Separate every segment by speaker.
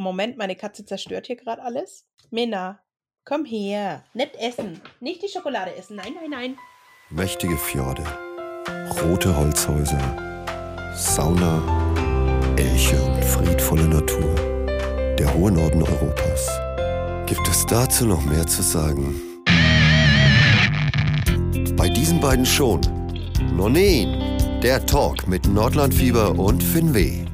Speaker 1: Moment, meine Katze zerstört hier gerade alles. Minna, komm her. Nicht essen. Nicht die Schokolade essen. Nein, nein, nein.
Speaker 2: Mächtige Fjorde, rote Holzhäuser, Sauna, Elche und friedvolle Natur. Der hohe Norden Europas. Gibt es dazu noch mehr zu sagen? Bei diesen beiden schon. Nonin, der Talk mit Nordlandfieber und Finweh.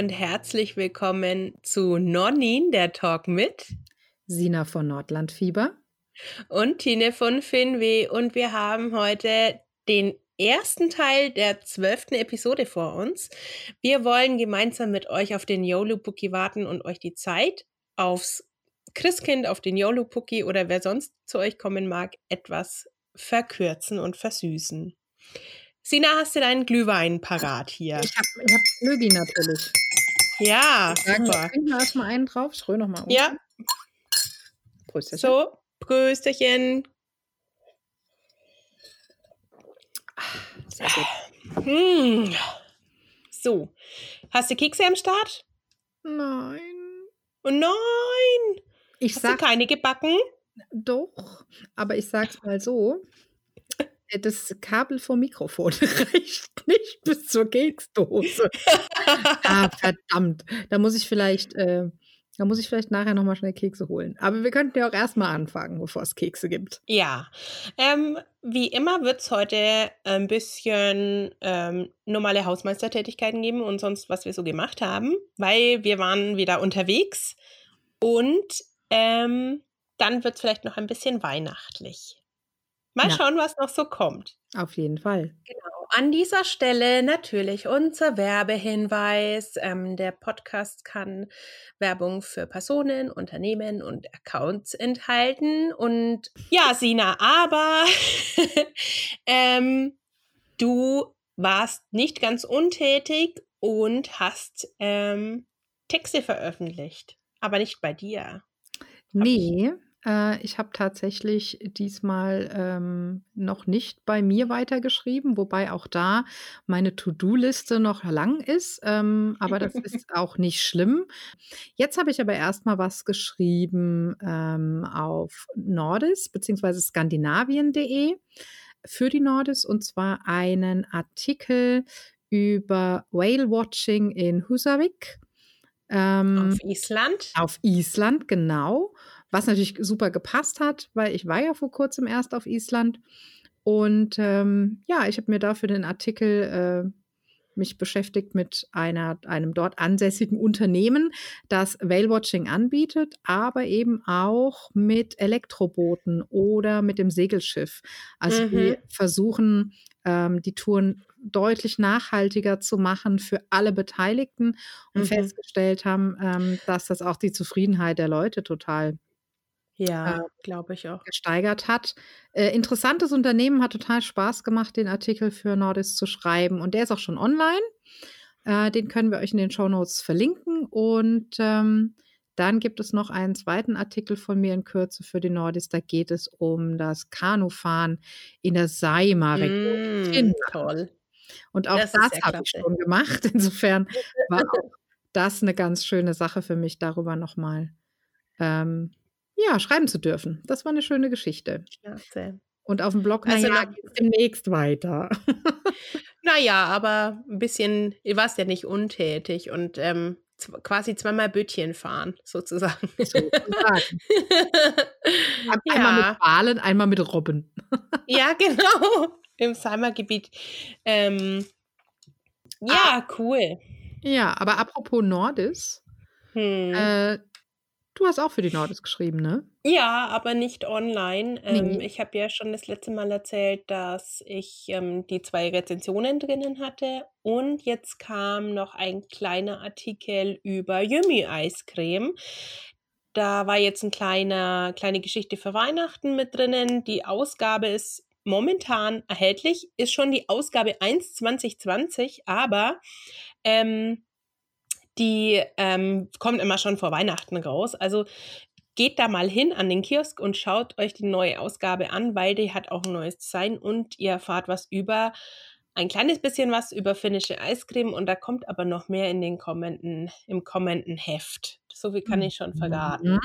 Speaker 1: Und herzlich willkommen zu Nonin, der Talk mit
Speaker 3: Sina von Nordlandfieber
Speaker 1: und Tine von Finweh. Und wir haben heute den ersten Teil der zwölften Episode vor uns. Wir wollen gemeinsam mit euch auf den YOLO-Bookie warten und euch die Zeit aufs Christkind, auf den YOLO-Bookie oder wer sonst zu euch kommen mag, etwas verkürzen und versüßen. Sina, hast du deinen Glühwein parat hier?
Speaker 3: Ich habe ich hab Glühwein natürlich.
Speaker 1: Ja,
Speaker 3: wir,
Speaker 1: super.
Speaker 3: trinken wir erstmal einen drauf. Ich rühre nochmal um.
Speaker 1: Ja,
Speaker 3: Prösterchen.
Speaker 1: so, Prösterchen.
Speaker 3: Sehr gut.
Speaker 1: Hm. So, hast du Kekse am Start?
Speaker 3: Nein.
Speaker 1: Oh nein!
Speaker 3: Ich
Speaker 1: Hast du
Speaker 3: sag
Speaker 1: keine gebacken?
Speaker 3: doch, aber ich sag's mal so. Äh, Das Kabel vom Mikrofon reicht nicht bis zur Keksdose. ah, verdammt. Da muss ich vielleicht, äh, da muss ich vielleicht nachher nochmal schnell Kekse holen. Aber wir könnten ja auch erstmal anfangen, bevor es Kekse gibt.
Speaker 1: Ja, ähm, wie immer wird es heute ein bisschen ähm, normale Hausmeistertätigkeiten geben und sonst, was wir so gemacht haben, weil wir waren wieder unterwegs und ähm, dann wird es vielleicht noch ein bisschen weihnachtlich. Mal
Speaker 3: Ja.
Speaker 1: schauen, was noch so kommt.
Speaker 3: Auf jeden Fall.
Speaker 1: Genau. An dieser Stelle natürlich unser Werbehinweis. Ähm, der Podcast kann Werbung für Personen, Unternehmen und Accounts enthalten. Und ja, Sina, aber ähm, du warst nicht ganz untätig und hast ähm, Texte veröffentlicht, aber nicht bei dir.
Speaker 3: Nee, äh, ich habe tatsächlich diesmal ähm, noch nicht bei mir weitergeschrieben, wobei auch da meine To-Do-Liste noch lang ist, ähm, aber das ist auch nicht schlimm. Jetzt habe ich aber erstmal was geschrieben ähm, auf Nordis bzw. skandinavien.de für die Nordis und zwar einen Artikel über Whale-Watching in Husavik. Ähm,
Speaker 1: Auf Island.
Speaker 3: auf Island, genau. Was natürlich super gepasst hat, weil ich war ja vor kurzem erst auf Island. Und ähm, ja, ich habe mir dafür den Artikel äh, mich beschäftigt mit einer, einem dort ansässigen Unternehmen, das Whale-Watching anbietet, aber eben auch mit Elektrobooten oder mit dem Segelschiff. Also
Speaker 1: Mhm.
Speaker 3: die versuchen, ähm, die Touren deutlich nachhaltiger zu machen für alle Beteiligten und
Speaker 1: Mhm.
Speaker 3: festgestellt haben, ähm, dass das auch die Zufriedenheit der Leute total
Speaker 1: Ja, glaube ich auch.
Speaker 3: gesteigert hat. Äh, interessantes Unternehmen, hat total Spaß gemacht, den Artikel für Nordis zu schreiben. Und der ist auch schon online. Äh, den können wir euch in den Shownotes verlinken. Und ähm, dann gibt es noch einen zweiten Artikel von mir in Kürze für die Nordis. Da geht es um das Kanufahren in der Saima-Region.
Speaker 1: Mm, toll.
Speaker 3: Und auch
Speaker 1: Das
Speaker 3: das, habe ich schon gemacht. Insofern war auch das eine ganz schöne Sache für mich, darüber nochmal ähm, ja, schreiben zu dürfen. Das war eine schöne Geschichte.
Speaker 1: Klasse.
Speaker 3: Und auf dem Blog,
Speaker 1: Also
Speaker 3: naja,
Speaker 1: noch-
Speaker 3: geht es demnächst weiter.
Speaker 1: Naja, aber ein bisschen, du warst ja nicht untätig und ähm, quasi zweimal Bötchen fahren, sozusagen.
Speaker 3: Sozusagen. Einmal
Speaker 1: ja,
Speaker 3: mit Walen, einmal mit Robben.
Speaker 1: ja, genau. Im Salma-Gebiet. Ähm, ja, cool.
Speaker 3: Ja, aber apropos Nordis,
Speaker 1: Hm.
Speaker 3: äh, du hast auch für die Nordis geschrieben, ne?
Speaker 1: Ja, aber nicht online. Ähm,
Speaker 3: Nee.
Speaker 1: Ich habe ja schon das letzte Mal erzählt, dass ich ähm, die zwei Rezensionen drinnen hatte und jetzt kam noch ein kleiner Artikel über Yummy Eiscreme. Da war jetzt ein kleiner, kleine Geschichte für Weihnachten mit drinnen. Die Ausgabe ist momentan erhältlich, ist schon die Ausgabe 1 2020, aber ähm, die ähm, kommt immer schon vor Weihnachten raus. Also geht da mal hin an den Kiosk und schaut euch die neue Ausgabe an, weil die hat auch ein neues Design und ihr erfahrt was über ein kleines bisschen was über finnische Eiscreme und da kommt aber noch mehr in den kommenden, im kommenden Heft. So viel kann ich schon verraten.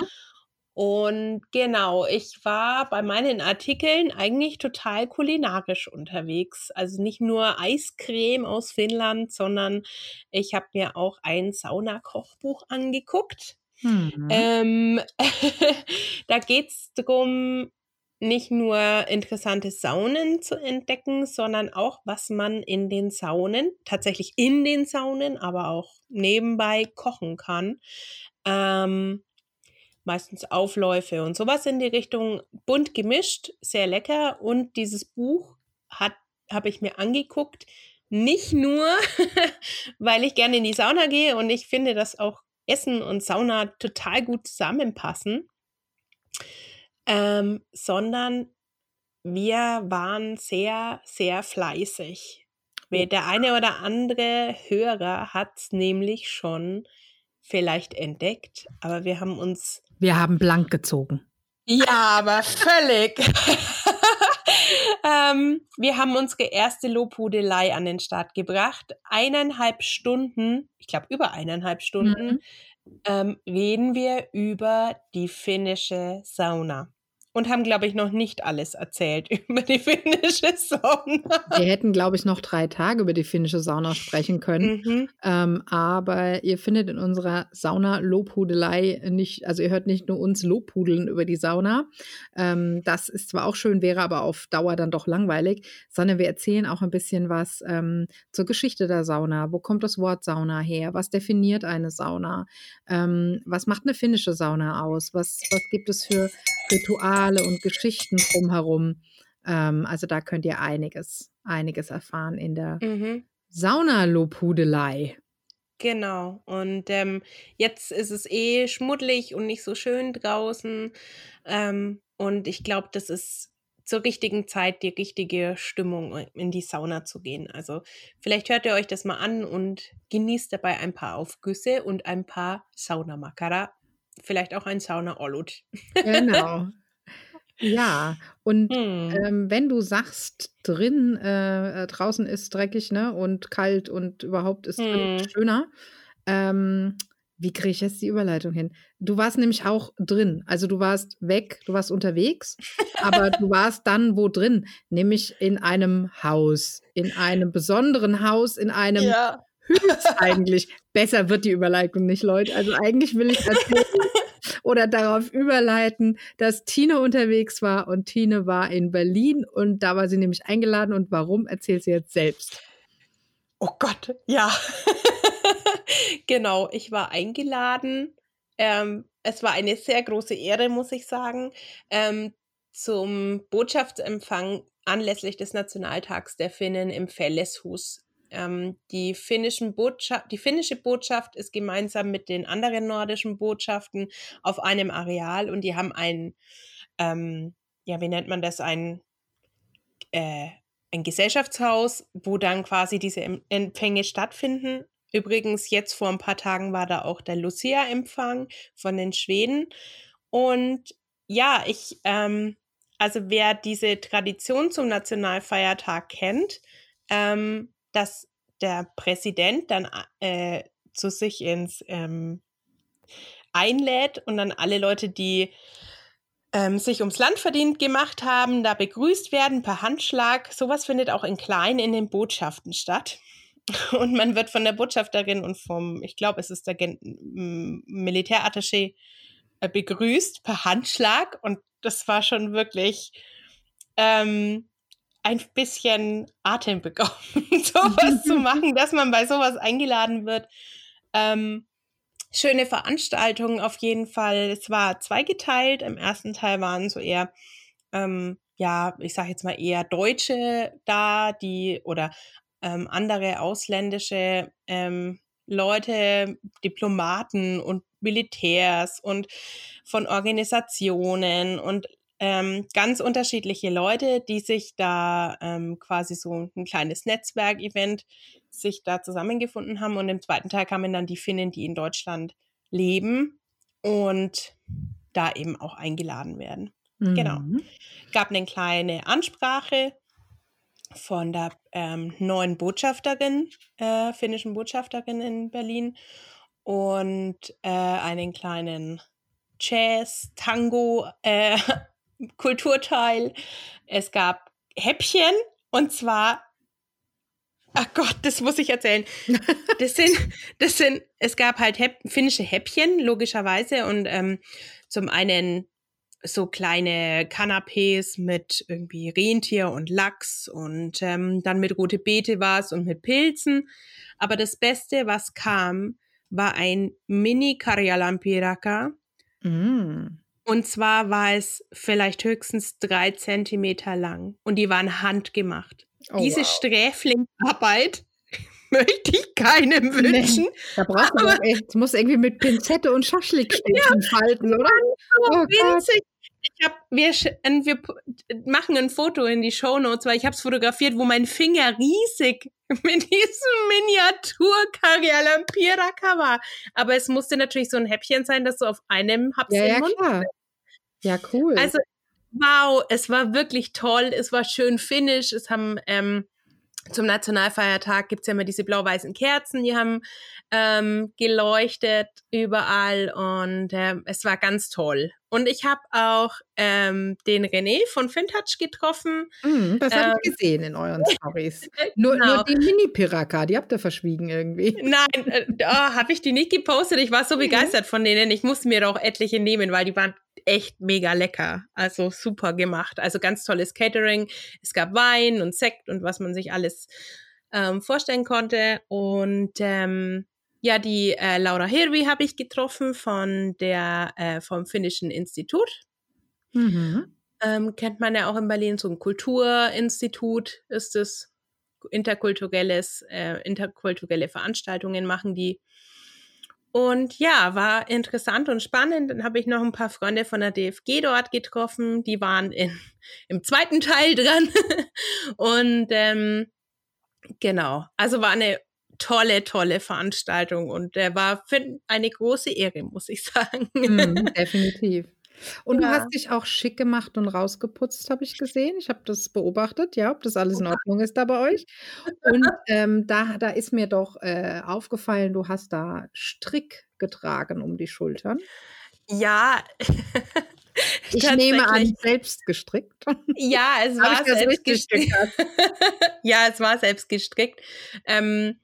Speaker 1: Und genau, ich war bei meinen Artikeln eigentlich total kulinarisch unterwegs. Also nicht nur Eiscreme aus Finnland, sondern ich habe mir auch ein Saunakochbuch angeguckt. Mhm. Ähm, da geht es darum, nicht nur interessante Saunen zu entdecken, sondern auch, was man in den Saunen, tatsächlich in den Saunen, aber auch nebenbei kochen kann. Ähm, meistens Aufläufe und sowas in die Richtung bunt gemischt, sehr lecker. Und dieses Buch habe ich mir angeguckt, nicht nur, weil ich gerne in die Sauna gehe und ich finde, dass auch Essen und Sauna total gut zusammenpassen, ähm, sondern wir waren sehr, sehr fleißig. Der eine oder andere Hörer hat es nämlich schon vielleicht entdeckt, aber wir haben uns.
Speaker 3: Wir haben blank gezogen.
Speaker 1: Ja, aber völlig. ähm, wir haben unsere erste Lobhudelei an den Start gebracht. Eineinhalb Stunden, ich glaube über eineinhalb Stunden, mhm. ähm, reden wir über die finnische Sauna und haben, glaube ich, noch nicht alles erzählt über die finnische Sauna.
Speaker 3: Wir hätten, glaube ich, noch drei Tage über die finnische Sauna sprechen können. Mhm. Ähm, aber ihr findet in unserer Sauna-Lobhudelei nicht, also ihr hört nicht nur uns Lobhudeln über die Sauna. Ähm, das ist zwar auch schön, wäre aber auf Dauer dann doch langweilig, sondern wir erzählen auch ein bisschen was ähm, zur Geschichte der Sauna. Wo kommt das Wort Sauna her? Was definiert eine Sauna? Ähm, was macht eine finnische Sauna aus? Was, was gibt es für Rituale und Geschichten drumherum. Ähm, also da könnt ihr einiges, einiges erfahren in der mhm. Saunalobhudelei.
Speaker 1: Genau. Und ähm, jetzt ist es eh schmuddelig und nicht so schön draußen. Ähm, und ich glaube, das ist zur richtigen Zeit die richtige Stimmung, in die Sauna zu gehen. Also vielleicht hört ihr euch das mal an und genießt dabei ein paar Aufgüsse und ein paar Saunamakara vielleicht auch ein Sauna-Olut.
Speaker 3: Genau. Ja, und hm. ähm, wenn du sagst, drin, äh, äh, draußen ist dreckig, ne, und kalt und überhaupt ist hm. schöner, ähm, wie kriege ich jetzt die Überleitung hin? Du warst nämlich auch drin. Also du warst weg, du warst unterwegs, aber du warst dann wo drin? Nämlich in einem Haus, in einem besonderen Haus, in einem ja. Höchst eigentlich. Besser wird die Überleitung nicht, Leute. Also eigentlich will ich erzählen oder darauf überleiten, dass Tine unterwegs war und Tine war in Berlin und da war sie nämlich eingeladen und warum erzählt sie jetzt selbst.
Speaker 1: Oh Gott, ja. genau, ich war eingeladen. Ähm, es war eine sehr große Ehre, muss ich sagen, ähm, zum Botschaftsempfang anlässlich des Nationaltags der Finnen im Felleshus ähm, die, finnischen Botschaft, die finnische Botschaft ist gemeinsam mit den anderen nordischen Botschaften auf einem Areal und die haben ein, ähm, ja, wie nennt man das, ein, äh, ein Gesellschaftshaus, wo dann quasi diese Empfänge stattfinden. Übrigens, jetzt vor ein paar Tagen war da auch der Lucia-Empfang von den Schweden. Und ja, ich, ähm, also wer diese Tradition zum Nationalfeiertag kennt, ähm, dass der Präsident dann äh, zu sich ins ähm, einlädt und dann alle Leute, die ähm, sich ums Land verdient gemacht haben, da begrüßt werden per Handschlag. Sowas findet auch in klein in den Botschaften statt. Und man wird von der Botschafterin und vom, ich glaube, es ist der Militärattaché äh, begrüßt per Handschlag. Und das war schon wirklich ähm, ein bisschen Atem bekommen, sowas zu machen, dass man bei sowas eingeladen wird. Ähm, schöne Veranstaltung auf jeden Fall. Es war zweigeteilt. Im ersten Teil waren so eher, ähm, ja, ich sage jetzt mal eher Deutsche da, die oder ähm, andere ausländische ähm, Leute, Diplomaten und Militärs und von Organisationen und ähm, ganz unterschiedliche Leute, die sich da ähm, quasi so ein kleines Netzwerkevent sich da zusammengefunden haben. Und im zweiten Teil kamen dann die Finnen, die in Deutschland leben und da eben auch eingeladen werden. Genau. Mhm. Genau. Gab eine kleine Ansprache von der ähm, neuen Botschafterin, äh, finnischen Botschafterin in Berlin und äh, einen kleinen Jazz, Tango, äh, Kulturteil. Es gab Häppchen und zwar, ach Gott, das muss ich erzählen. Das sind, das sind, es gab halt Häpp, finnische Häppchen, logischerweise, und ähm, zum einen so kleine Canapés mit irgendwie Rentier und Lachs und ähm, dann mit rote Beete war es und mit Pilzen. Aber das Beste, was kam, war ein Mini Karjalampiraka. Mm. Und zwar war es vielleicht höchstens drei Zentimeter lang und die waren handgemacht. Oh, Diese wow. Sträflingsarbeit möchte ich keinem wünschen. Nee,
Speaker 3: da braucht man aber, echt, muss irgendwie mit Pinzette und Schaschlikstäbchen ja, falten, oder?
Speaker 1: Oh winzig. Ich hab, wir, wir machen ein Foto in die Show Notes, weil ich habe es fotografiert, wo mein Finger riesig mit diesem Miniatur Karialampiraka war. Aber es musste natürlich so ein Häppchen sein, dass du auf einem Haps
Speaker 3: ja, ja, Mund klar. Ja, cool.
Speaker 1: Also, wow, es war wirklich toll. Es war schön finnisch. Es haben ähm, zum Nationalfeiertag gibt es ja immer diese blau-weißen Kerzen, die haben ähm, geleuchtet überall und äh, es war ganz toll. Und ich habe auch ähm, den René von Fintouch getroffen.
Speaker 3: Mm, das habe ich ähm, gesehen in euren Stories. nur, genau. nur die Mini-Piraka, die habt ihr verschwiegen irgendwie.
Speaker 1: Nein, äh, oh, habe ich die nicht gepostet. Ich war so mhm. begeistert von denen. Ich musste mir auch etliche nehmen, weil die waren echt mega lecker. Also super gemacht. Also ganz tolles Catering. Es gab Wein und Sekt und was man sich alles ähm, vorstellen konnte. Und ähm, ja, die äh, Laura Hirvi habe ich getroffen von der, äh, vom Finnischen Institut. Mhm. Ähm, kennt man ja auch in Berlin, so ein Kulturinstitut ist es. Interkulturelles, äh, interkulturelle Veranstaltungen machen die. Und ja, war interessant und spannend. Dann habe ich noch ein paar Freunde von der DFG dort getroffen. Die waren in, im zweiten Teil dran. und ähm, genau, also war eine tolle, tolle Veranstaltung und der war eine große Ehre, muss ich sagen.
Speaker 3: Mm, definitiv. Und ja. du hast dich auch schick gemacht und rausgeputzt, habe ich gesehen. Ich habe das beobachtet, ja, ob das alles in Ordnung ist da bei euch. Und ähm, da, da ist mir doch äh, aufgefallen, du hast da Strick getragen um die Schultern.
Speaker 1: Ja.
Speaker 3: ich nehme an, selbst gestrickt.
Speaker 1: Ja, es war selbst gestrickt. ja, es war selbst gestrickt. Ähm,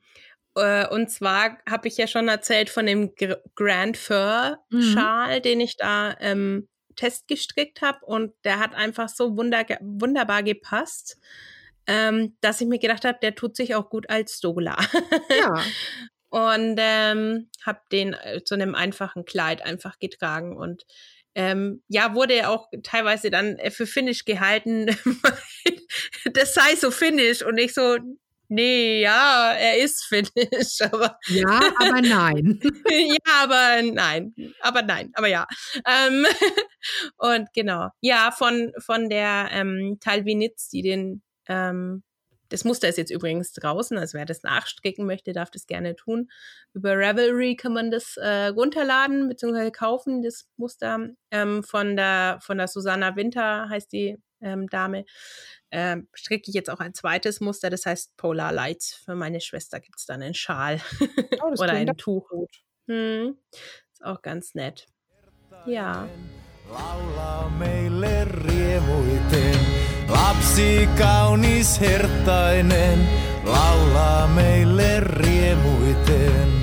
Speaker 1: äh, und zwar habe ich ja schon erzählt von dem Grand Fur mhm. Schal, mhm. den ich da ähm, testgestrickt habe. Und der hat einfach so wunder wunderbar gepasst, ähm, dass ich mir gedacht habe, der tut sich auch gut als Stola. Ja. und ähm, habe den äh, zu einem einfachen Kleid einfach getragen und ähm, ja, wurde auch teilweise dann äh, für Finnisch gehalten, das sei so Finnisch und ich so, nee, ja, er ist finnisch, aber.
Speaker 3: Ja, aber nein.
Speaker 1: ja, aber nein. Aber nein, aber ja. Ähm, und genau. Ja, von, von der ähm, Talvinitz, die den, ähm, das Muster ist jetzt übrigens draußen, also wer das nachstricken möchte, darf das gerne tun. Über Ravelry kann man das äh, runterladen bzw. kaufen, das Muster ähm, von der von der Susanna Winter heißt die ähm, Dame äh, stricke ich jetzt auch ein zweites Muster, das heißt Polar Lights. Für meine Schwester gibt es dann einen Schal oh, oder ein Tuch. Hm. Ist auch ganz nett. Ja. Laulaa meille riemuiten, lapsi kaunis hertainen, laulaa meille riemuiten.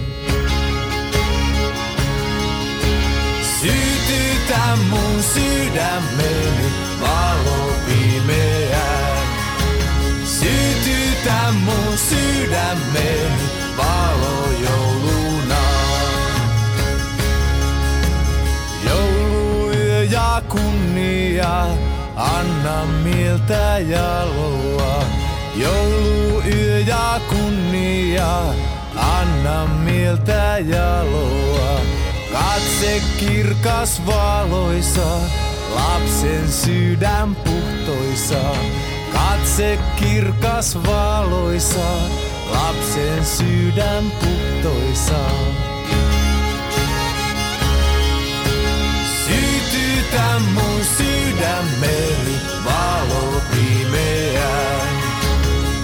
Speaker 1: Sytytä mun sydämeni valo sydämeni valo jouluna. Jouluyö ja kunnia, anna mieltä jaloa. Jouluyö ja kunnia, anna mieltä jaloa. Katse kirkas valoisa, lapsen sydän puhtoisa. Katse kirkas valoisa, lapsen sydän puhtoisa. Sytytä mun sydämeni valo pimeään.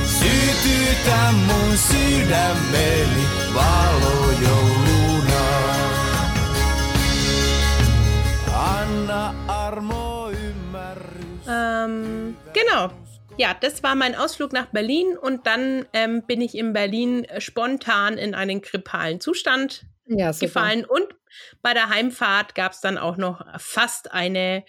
Speaker 4: Sytytä mun sydämeni valojouluna. Anna armo ymmärrys.
Speaker 1: Ähm, genau. Ja, das war mein Ausflug nach Berlin und dann ähm, bin ich in Berlin äh, spontan in einen grippalen Zustand
Speaker 3: Ja,
Speaker 1: gefallen und bei der Heimfahrt gab es dann auch noch fast eine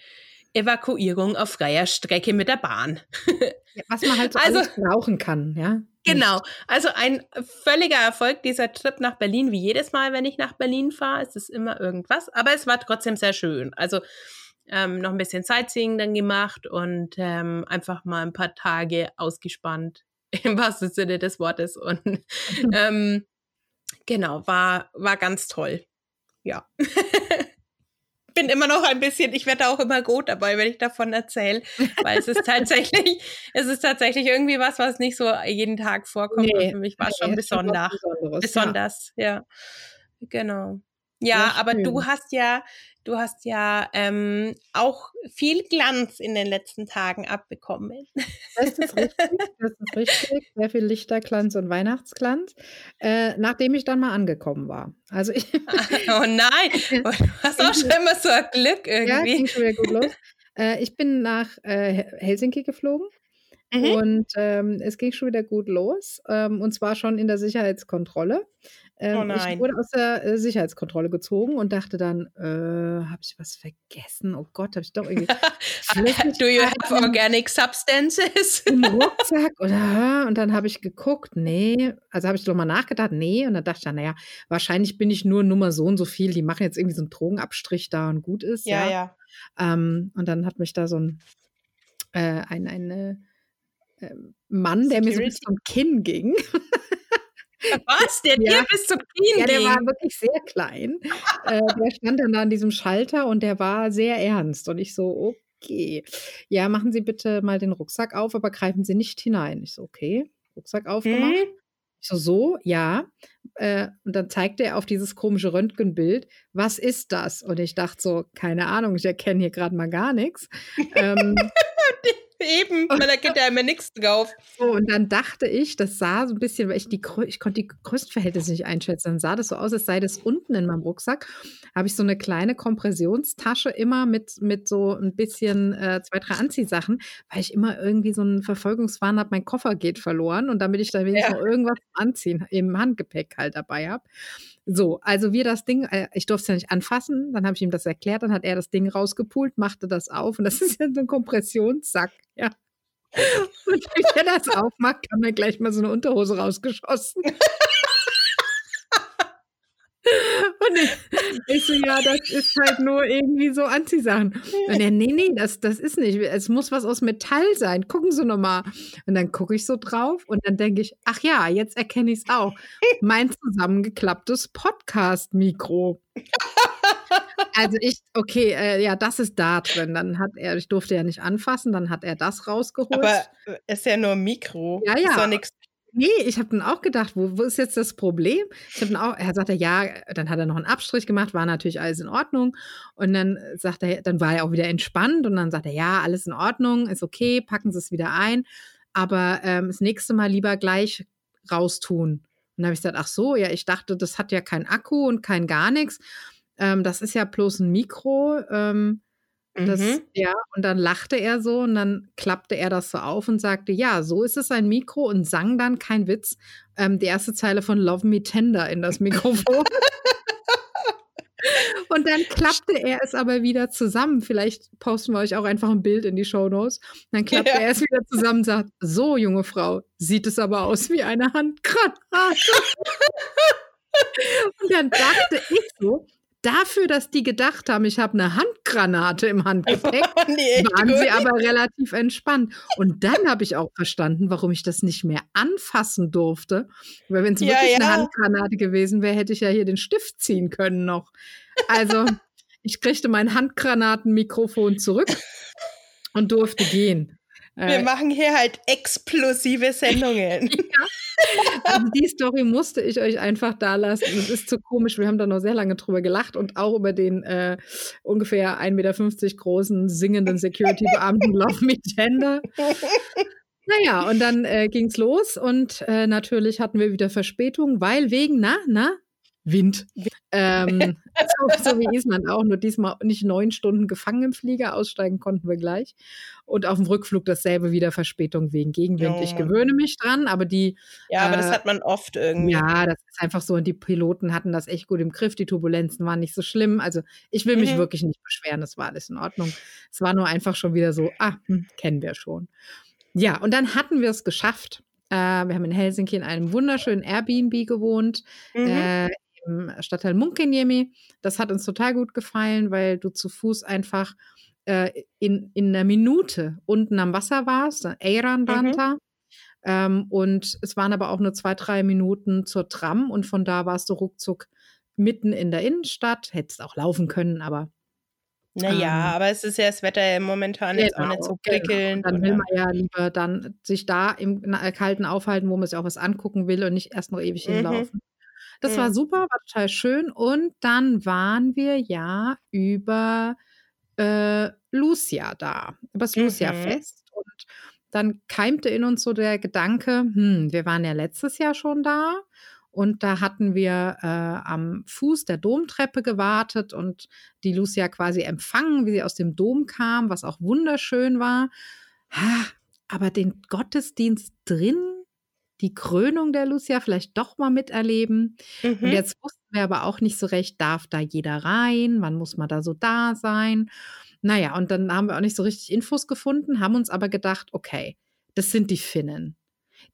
Speaker 1: Evakuierung auf freier Strecke mit der Bahn.
Speaker 3: Ja, was man halt so
Speaker 1: Also-
Speaker 3: brauchen kann, ja.
Speaker 1: Genau, also ein völliger Erfolg dieser Trip nach Berlin, wie jedes Mal, wenn ich nach Berlin fahre. Es ist immer irgendwas, aber es war trotzdem sehr schön. Also ähm, noch ein bisschen Sightseeing dann gemacht und ähm, einfach mal ein paar Tage ausgespannt, im wahrsten Sinne des Wortes. Und ähm, genau, war, war ganz toll. Ja. Bin immer noch ein bisschen, ich werde auch immer gut dabei, wenn ich davon erzähle, weil es ist tatsächlich, es ist tatsächlich irgendwie was, was nicht so jeden Tag vorkommt. und für mich war es schon
Speaker 3: Nee, was
Speaker 1: besonders besonders, ja. Genau. Ja,
Speaker 3: Sehr
Speaker 1: aber du hast ja, du hast ja ähm, auch viel Glanz in den letzten Tagen abbekommen.
Speaker 3: Das ist richtig, das ist richtig. Sehr viel Lichterglanz und Weihnachtsglanz. Äh, nachdem ich dann mal angekommen war. Also ich,
Speaker 1: oh nein, du hast auch schon immer so ein Glück
Speaker 3: ja,
Speaker 1: irgendwie.
Speaker 3: ging schon wieder gut los. Äh, ich bin nach äh, Helsinki geflogen
Speaker 1: Mhm.
Speaker 3: und ähm, es ging schon wieder gut los. Ähm, und zwar schon in der Sicherheitskontrolle. Ähm,
Speaker 1: Oh.
Speaker 3: Ich wurde aus der äh, Sicherheitskontrolle gezogen und dachte dann, äh, habe ich was vergessen? Oh Gott, habe ich doch irgendwie
Speaker 1: Do you have organic substances?
Speaker 3: im Rucksack oder und dann habe ich geguckt, nee, also habe ich doch mal nachgedacht, nee, und dann dachte ich, dann, naja, wahrscheinlich bin ich nur Nummer so und so viel, die machen jetzt irgendwie so einen Drogenabstrich da und gut ist.
Speaker 1: ja, ja.
Speaker 3: Ähm, und dann hat mich da so ein, äh, ein, ein äh, ähm, Mann, der mir so bis
Speaker 1: Security?
Speaker 3: zum Kinn ging.
Speaker 1: Was? Der
Speaker 3: Ja.
Speaker 1: dir bis zum Knie
Speaker 3: Ja, der war
Speaker 1: ging?
Speaker 3: wirklich sehr klein. äh, der stand dann da an diesem Schalter und der war sehr ernst. Und ich so, okay. Ja, machen Sie bitte mal den Rucksack auf, aber greifen Sie nicht hinein. Ich so, okay. Rucksack aufgemacht.
Speaker 1: Hm?
Speaker 3: Ich so, so, ja. Äh, und dann zeigte er auf dieses komische Röntgenbild, was ist das? Und ich dachte so, keine Ahnung, ich erkenne hier gerade mal gar nichts. ähm,
Speaker 1: Eben, weil da geht ja immer nichts drauf.
Speaker 3: so, und dann dachte ich, das sah so ein bisschen, weil ich die ich konnte die Größenverhältnisse nicht einschätzen. Dann sah das so aus, als sei das unten in meinem Rucksack. Habe ich so eine kleine Kompressionstasche immer mit, mit so ein bisschen äh, zwei, drei Anziehsachen, weil ich immer irgendwie so einen Verfolgungswahn habe, mein Koffer geht verloren und damit ich da wenigstens
Speaker 1: Ja.
Speaker 3: noch irgendwas Anziehen im Handgepäck halt dabei habe. So, also wir das Ding, äh, ich durfte es ja nicht anfassen, dann habe ich ihm das erklärt, dann hat er das Ding rausgepult, machte das auf und das ist ja so ein Kompressionssack, ja. Und wenn er das aufmacht, kam dann gleich mal so eine Unterhose rausgeschossen. Und ich, ich so, ja, das ist halt nur irgendwie so Anziehsachen. Und er, nee, nee, das, das ist nicht. Es muss was aus Metall sein. Gucken Sie nochmal. Und dann gucke ich so drauf und dann denke ich, ach ja, jetzt erkenne ich es auch. Mein zusammengeklapptes Podcast-Mikro. Also ich, okay, äh, ja, das ist da drin. Dann hat er, ich durfte ja nicht anfassen, dann hat er das rausgeholt.
Speaker 1: Aber ist ja nur Mikro.
Speaker 3: Ja,
Speaker 1: Ist
Speaker 3: ja.
Speaker 1: doch nix.
Speaker 3: Nee, ich habe dann auch gedacht, wo, wo ist jetzt das Problem? Ich habe dann auch, er sagte, ja, dann hat er noch einen Abstrich gemacht, war natürlich alles in Ordnung. Und dann sagt er, dann war er auch wieder entspannt und dann sagt er, ja, alles in Ordnung, ist okay, packen Sie es wieder ein. Aber ähm, das nächste Mal lieber gleich raustun. Und dann habe ich gesagt, ach so, ja, ich dachte, das hat ja kein Akku und kein gar nichts. Ähm, das ist ja bloß ein Mikro. Ähm, das,
Speaker 1: Mhm.
Speaker 3: ja, und dann lachte er so und dann klappte er das so auf und sagte, ja, so ist es ein Mikro und sang dann, kein Witz, ähm, die erste Zeile von Love Me Tender in das Mikrofon. und dann klappte er es aber wieder zusammen. Vielleicht posten wir euch auch einfach ein Bild in die Shownotes. Dann klappte
Speaker 1: Ja.
Speaker 3: er es wieder zusammen und sagt, so, junge Frau, sieht es aber aus wie eine Handgranate. und dann dachte ich so, dafür, dass die gedacht haben, ich habe eine Handgranate im Handgepäck,
Speaker 1: echt
Speaker 3: waren sie aber relativ entspannt. Und dann habe ich auch verstanden, warum ich das nicht mehr anfassen durfte. Weil wenn es
Speaker 1: Ja,
Speaker 3: wirklich
Speaker 1: ja.
Speaker 3: eine Handgranate gewesen wäre, hätte ich ja hier den Stift ziehen können noch. Also ich kriegte mein Handgranatenmikrofon zurück und durfte gehen.
Speaker 1: Wir machen hier halt explosive Sendungen.
Speaker 3: also die Story musste ich euch einfach da lassen. Es ist zu komisch. Wir haben da noch sehr lange drüber gelacht und auch über den äh, ungefähr 1,50 Meter großen singenden Security-Beamten Love Me Tender. Naja, und dann äh, ging's los und äh, natürlich hatten wir wieder Verspätung, weil wegen, na, na, Wind. Ähm, so, so, wie Island auch, nur diesmal nicht neun Stunden gefangen im Flieger, aussteigen konnten wir gleich. Und auf dem Rückflug dasselbe wieder Verspätung wegen Gegenwind. Oh. Ich gewöhne mich dran, aber die.
Speaker 1: Ja, aber äh, das hat man oft irgendwie.
Speaker 3: Ja, das ist einfach so. Und die Piloten hatten das echt gut im Griff. Die Turbulenzen waren nicht so schlimm. Also ich will mich mhm. wirklich nicht beschweren. Das war alles in Ordnung. Es war nur einfach schon wieder so, ah, hm, kennen wir schon. Ja, und dann hatten wir es geschafft. Äh, wir haben in Helsinki in einem wunderschönen Airbnb gewohnt. Mhm. Äh, im Stadtteil Munkenjemi. Das hat uns total gut gefallen, weil du zu Fuß einfach äh, in, in einer Minute unten am Wasser warst, Eiranranta. Mhm. Ähm, und es waren aber auch nur zwei, drei Minuten zur Tram und von da warst du ruckzuck mitten in der Innenstadt. Hättest auch laufen können, aber
Speaker 1: naja, ähm, aber es ist ja das Wetter momentan genau, jetzt auch nicht so genau. prickelnd.
Speaker 3: Genau. Dann will man ja lieber dann sich da im Kalten aufhalten, wo man sich auch was angucken will und nicht erst noch ewig mhm. hinlaufen. Das mhm. war super, war total schön. Und dann waren wir ja über äh, Lucia da, über das Lucia-Fest. Mhm. Und dann keimte in uns so der Gedanke, hm, wir waren ja letztes Jahr schon da. Und da hatten wir äh, am Fuß der Domtreppe gewartet und die Lucia quasi empfangen, wie sie aus dem Dom kam, was auch wunderschön war. Aber den Gottesdienst drin die Krönung der Lucia vielleicht doch mal miterleben. Mhm. Und jetzt wussten wir aber auch nicht so recht, darf da jeder rein? Wann muss man da so da sein? Naja, und dann haben wir auch nicht so richtig Infos gefunden, haben uns aber gedacht, okay, das sind die Finnen.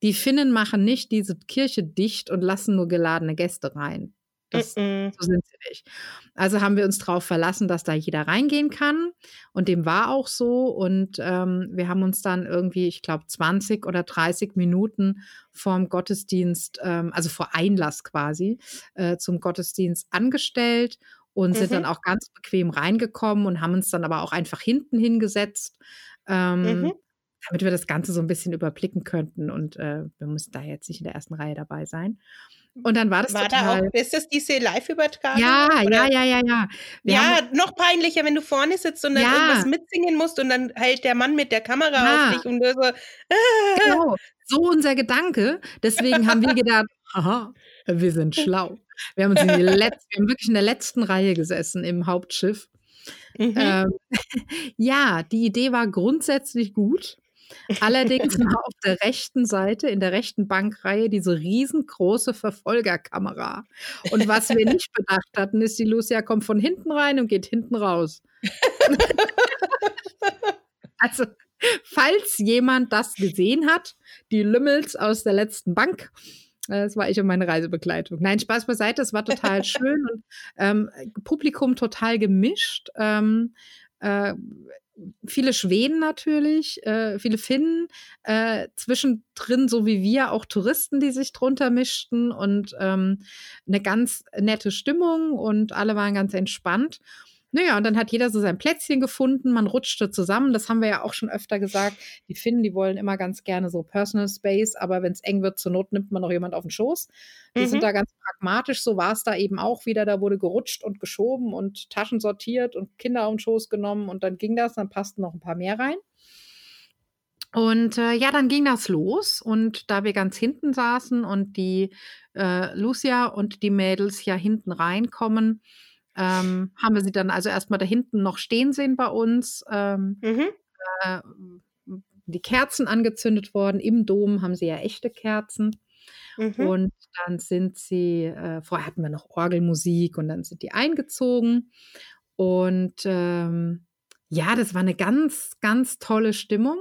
Speaker 3: Die Finnen machen nicht diese Kirche dicht und lassen nur geladene Gäste rein. Das, mm -mm. So sind sie nicht. Also haben wir uns darauf verlassen, dass da jeder reingehen kann. Und dem war auch so. Und ähm, wir haben uns dann irgendwie, ich glaube, 20 oder 30 Minuten vorm Gottesdienst, ähm, also vor Einlass quasi, äh, zum Gottesdienst angestellt und mhm. sind dann auch ganz bequem reingekommen und haben uns dann aber auch einfach hinten hingesetzt. Ähm, mhm damit wir das Ganze so ein bisschen überblicken könnten. Und äh, wir mussten da jetzt nicht in der ersten Reihe dabei sein. Und dann war das war total.
Speaker 1: Da auch, ist das diese Live-Übertragung?
Speaker 3: Ja, ja, ja, ja, ja.
Speaker 1: Wir ja, noch peinlicher, wenn du vorne sitzt und dann ja. irgendwas mitsingen musst und dann hält der Mann mit der Kamera ja. auf dich und du so. Ah.
Speaker 3: Genau, so unser Gedanke. Deswegen haben wir gedacht, aha, wir sind schlau. Wir haben, uns in die Letz wir haben wirklich in der letzten Reihe gesessen im Hauptschiff. Mhm. Ähm, ja, die Idee war grundsätzlich gut. Allerdings war auf der rechten Seite, in der rechten Bankreihe, diese riesengroße Verfolgerkamera. Und was wir nicht bedacht hatten, ist, die Lucia kommt von hinten rein und geht hinten raus. also, falls jemand das gesehen hat, die Lümmels aus der letzten Bank, äh, das war ich und meine Reisebegleitung. Nein, Spaß beiseite, es war total schön und ähm, Publikum total gemischt. Ähm, äh, viele Schweden natürlich, äh, viele Finnen, äh, zwischendrin, so wie wir, auch Touristen, die sich drunter mischten und ähm, eine ganz nette Stimmung und alle waren ganz entspannt. Naja, und dann hat jeder so sein Plätzchen gefunden, man rutschte zusammen. Das haben wir ja auch schon öfter gesagt. Die Finnen, die wollen immer ganz gerne so Personal Space, aber wenn es eng wird, zur Not nimmt man noch jemand auf den Schoß. Die mhm. sind da ganz pragmatisch. So war es da eben auch wieder. Da wurde gerutscht und geschoben und Taschen sortiert und Kinder auf den Schoß genommen und dann ging das. Dann passten noch ein paar mehr rein. Und äh, ja, dann ging das los. Und da wir ganz hinten saßen und die äh, Lucia und die Mädels ja hinten reinkommen, ähm, haben wir sie dann also erstmal da hinten noch stehen sehen bei uns. Ähm, mhm. äh, die Kerzen angezündet worden. Im Dom haben sie ja echte Kerzen. Mhm. Und dann sind sie, äh, vorher hatten wir noch Orgelmusik und dann sind die eingezogen. Und ähm, ja, das war eine ganz, ganz tolle Stimmung.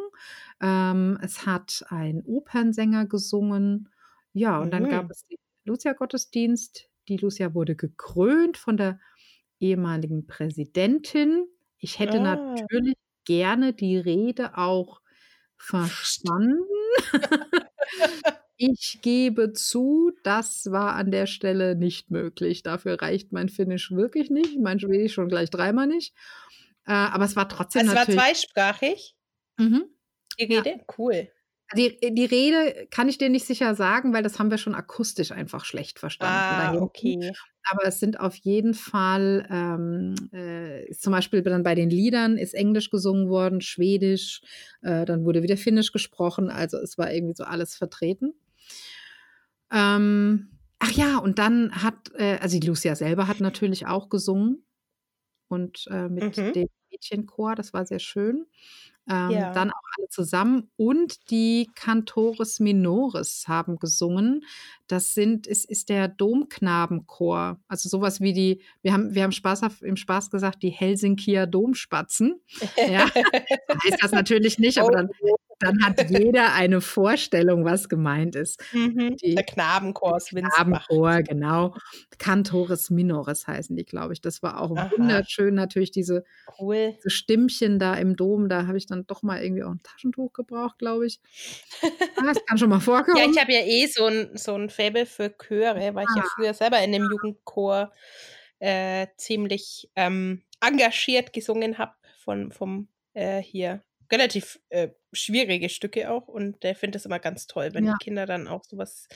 Speaker 3: Ähm, es hat ein Opernsänger gesungen. Ja, und mhm. dann gab es den Lucia-Gottesdienst. Die Lucia wurde gekrönt von der ehemaligen Präsidentin. Ich hätte ah. natürlich gerne die Rede auch verstanden. ich gebe zu, das war an der Stelle nicht möglich. Dafür reicht mein Finnisch wirklich nicht, mein Schwedisch schon gleich dreimal nicht. Äh, aber es war trotzdem
Speaker 1: es
Speaker 3: natürlich.
Speaker 1: Es war zweisprachig.
Speaker 3: Mhm.
Speaker 1: Die Rede, ja. cool.
Speaker 3: Die, die Rede kann ich dir nicht sicher sagen, weil das haben wir schon akustisch einfach schlecht verstanden.
Speaker 1: Ah, okay.
Speaker 3: Aber es sind auf jeden Fall, ähm, äh, zum Beispiel dann bei den Liedern ist Englisch gesungen worden, Schwedisch, äh, dann wurde wieder Finnisch gesprochen, also es war irgendwie so alles vertreten. Ähm, ach ja, und dann hat, äh, also die Lucia selber hat natürlich auch gesungen und äh, mit
Speaker 1: Mhm.
Speaker 3: dem Mädchenchor, das war sehr schön. Ähm,
Speaker 1: Ja.
Speaker 3: Dann auch alle zusammen und die Cantores Minores haben gesungen. Das sind, ist, ist der Domknabenchor. Also sowas wie die, wir haben, wir haben Spaß auf, im Spaß gesagt, die Helsinkier Domspatzen. Ja, heißt das natürlich nicht, aber dann, dann hat jeder eine Vorstellung, was gemeint ist.
Speaker 1: Mhm. Der Knabenchor.
Speaker 3: Abendchor, genau. Cantores Minores heißen die, glaube ich. Das war auch
Speaker 1: Aha.
Speaker 3: wunderschön. Natürlich diese,
Speaker 1: Cool.
Speaker 3: diese Stimmchen da im Dom. Da habe ich dann doch mal irgendwie auch ein Taschentuch gebraucht, glaube ich. Ah, Das kann schon mal vorkommen.
Speaker 1: Ja, ich habe ja eh so ein, so ein Faible für Chöre, weil ich ja
Speaker 3: Ah.
Speaker 1: früher selber in dem Jugendchor äh, ziemlich ähm, engagiert gesungen habe von vom äh, hier relativ äh, schwierige Stücke auch und der finde es immer ganz toll, wenn
Speaker 3: Ja.
Speaker 1: die Kinder dann auch sowas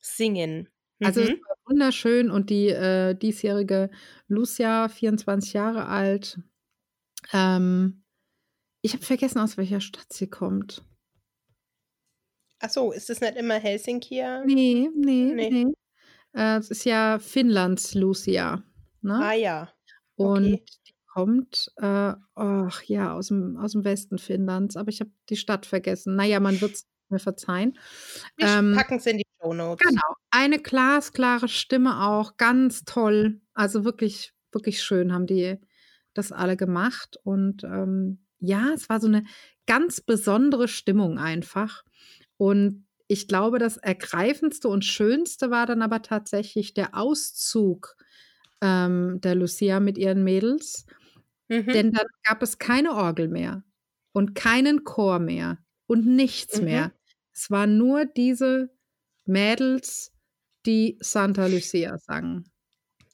Speaker 1: singen.
Speaker 3: Also es
Speaker 1: Mhm.
Speaker 3: war wunderschön und die äh, diesjährige Lucia, 24 Jahre alt. Ähm, ich habe vergessen, aus welcher Stadt sie kommt.
Speaker 1: Ach so, ist das nicht immer Helsinki?
Speaker 3: Nee, nee,
Speaker 1: Nee.
Speaker 3: nee. Äh, es ist ja Finnlands Lucia. Ne?
Speaker 1: Ah ja.
Speaker 3: Und
Speaker 1: okay.
Speaker 3: die kommt, äh, ach ja, aus dem, aus dem Westen Finnlands, aber ich habe die Stadt vergessen. Naja, man wird es mir verzeihen.
Speaker 1: Wir
Speaker 3: Ähm,
Speaker 1: packen es in die Show Notes.
Speaker 3: Genau, eine glasklare Stimme auch, ganz toll. Also wirklich, wirklich schön haben die das alle gemacht. Und ähm, ja, es war so eine ganz besondere Stimmung einfach. Und ich glaube, das Ergreifendste und Schönste war dann aber tatsächlich der Auszug ähm, der Lucia mit ihren Mädels.
Speaker 1: Mhm.
Speaker 3: Denn dann gab es keine Orgel mehr und keinen Chor mehr und nichts
Speaker 1: Mhm.
Speaker 3: mehr. Es waren nur diese Mädels, die Santa Lucia sangen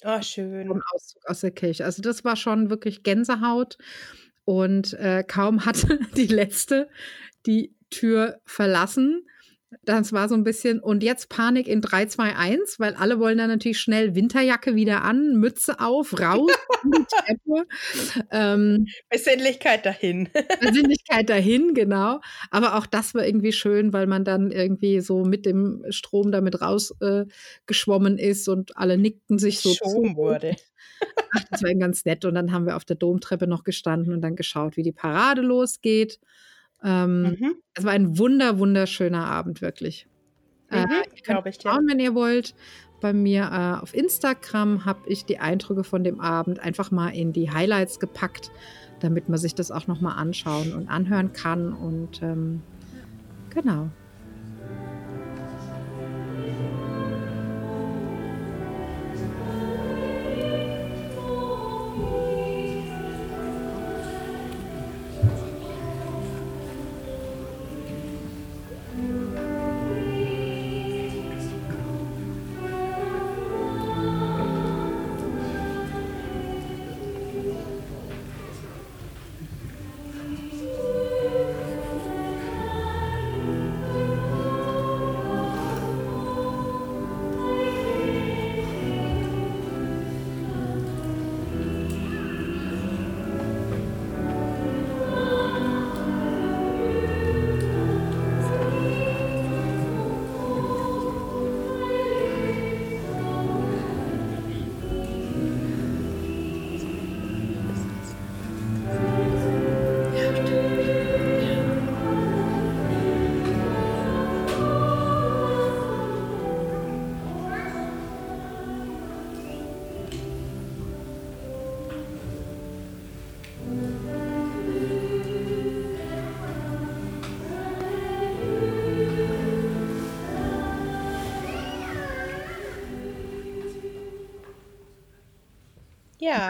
Speaker 1: oh, schön.
Speaker 3: vom Auszug aus der Kirche. Also das war schon wirklich Gänsehaut. Und äh, kaum hatte die letzte die Tür verlassen. Das war so ein bisschen, und jetzt Panik in 3, 2, 1, weil alle wollen dann natürlich schnell Winterjacke wieder an, Mütze auf, raus, die Treppe. Ähm,
Speaker 1: Besinnlichkeit dahin.
Speaker 3: Besinnlichkeit dahin, genau. Aber auch das war irgendwie schön, weil man dann irgendwie so mit dem Strom damit rausgeschwommen äh, ist und alle nickten sich so zu.
Speaker 1: wurde.
Speaker 3: Ach, das war ganz nett. Und dann haben wir auf der Domtreppe noch gestanden und dann geschaut, wie die Parade losgeht. Ähm,
Speaker 1: Mhm.
Speaker 3: Es war ein wunder, wunderschöner Abend, wirklich. Äh,
Speaker 1: Mhm.
Speaker 3: ihr könnt
Speaker 1: ich
Speaker 3: schauen, wenn ihr wollt. Bei mir äh, auf Instagram habe ich die Eindrücke von dem Abend einfach mal in die Highlights gepackt, damit man sich das auch noch mal anschauen und anhören kann. Und ähm, genau.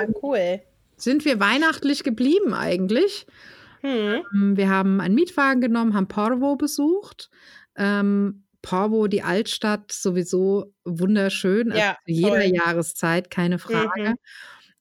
Speaker 1: Ja, cool.
Speaker 3: Sind wir weihnachtlich geblieben eigentlich?
Speaker 1: Hm.
Speaker 3: Ähm, Wir haben einen Mietwagen genommen, haben Porvo besucht. Ähm, Porvo, die Altstadt, sowieso wunderschön. Also
Speaker 1: Ja,
Speaker 3: zu jeder
Speaker 1: toll.
Speaker 3: Jahreszeit, keine Frage.
Speaker 1: Mhm.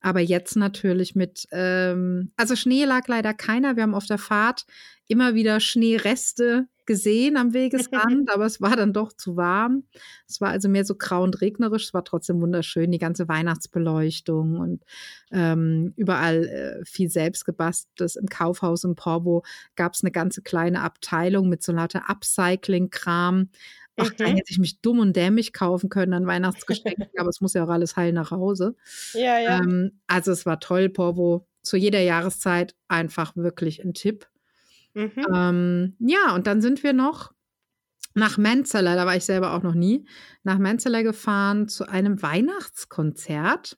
Speaker 3: Aber jetzt natürlich mit, ähm, also Schnee lag leider keiner. Wir haben auf der Fahrt immer wieder Schneereste gesehen am Wegesrand, aber es war dann doch zu warm. Es war also mehr so grau und regnerisch. Es war trotzdem wunderschön, die ganze Weihnachtsbeleuchtung und ähm, überall äh, viel selbstgebasteltes. Im Kaufhaus in Porvo gab es eine ganze kleine Abteilung mit so lauter Upcycling-Kram. Ach, da
Speaker 1: Mhm.
Speaker 3: hätte ich mich dumm und dämlich kaufen können an Weihnachtsgeschenken, aber es muss ja auch alles heil nach Hause.
Speaker 1: Ja, ja.
Speaker 3: Ähm, also es war toll, Porvo. Zu jeder Jahreszeit einfach wirklich ein Tipp.
Speaker 1: Mhm.
Speaker 3: Ähm, ja, und dann sind wir noch nach Menzeler, da war ich selber auch noch nie, nach Menzeler gefahren zu einem Weihnachtskonzert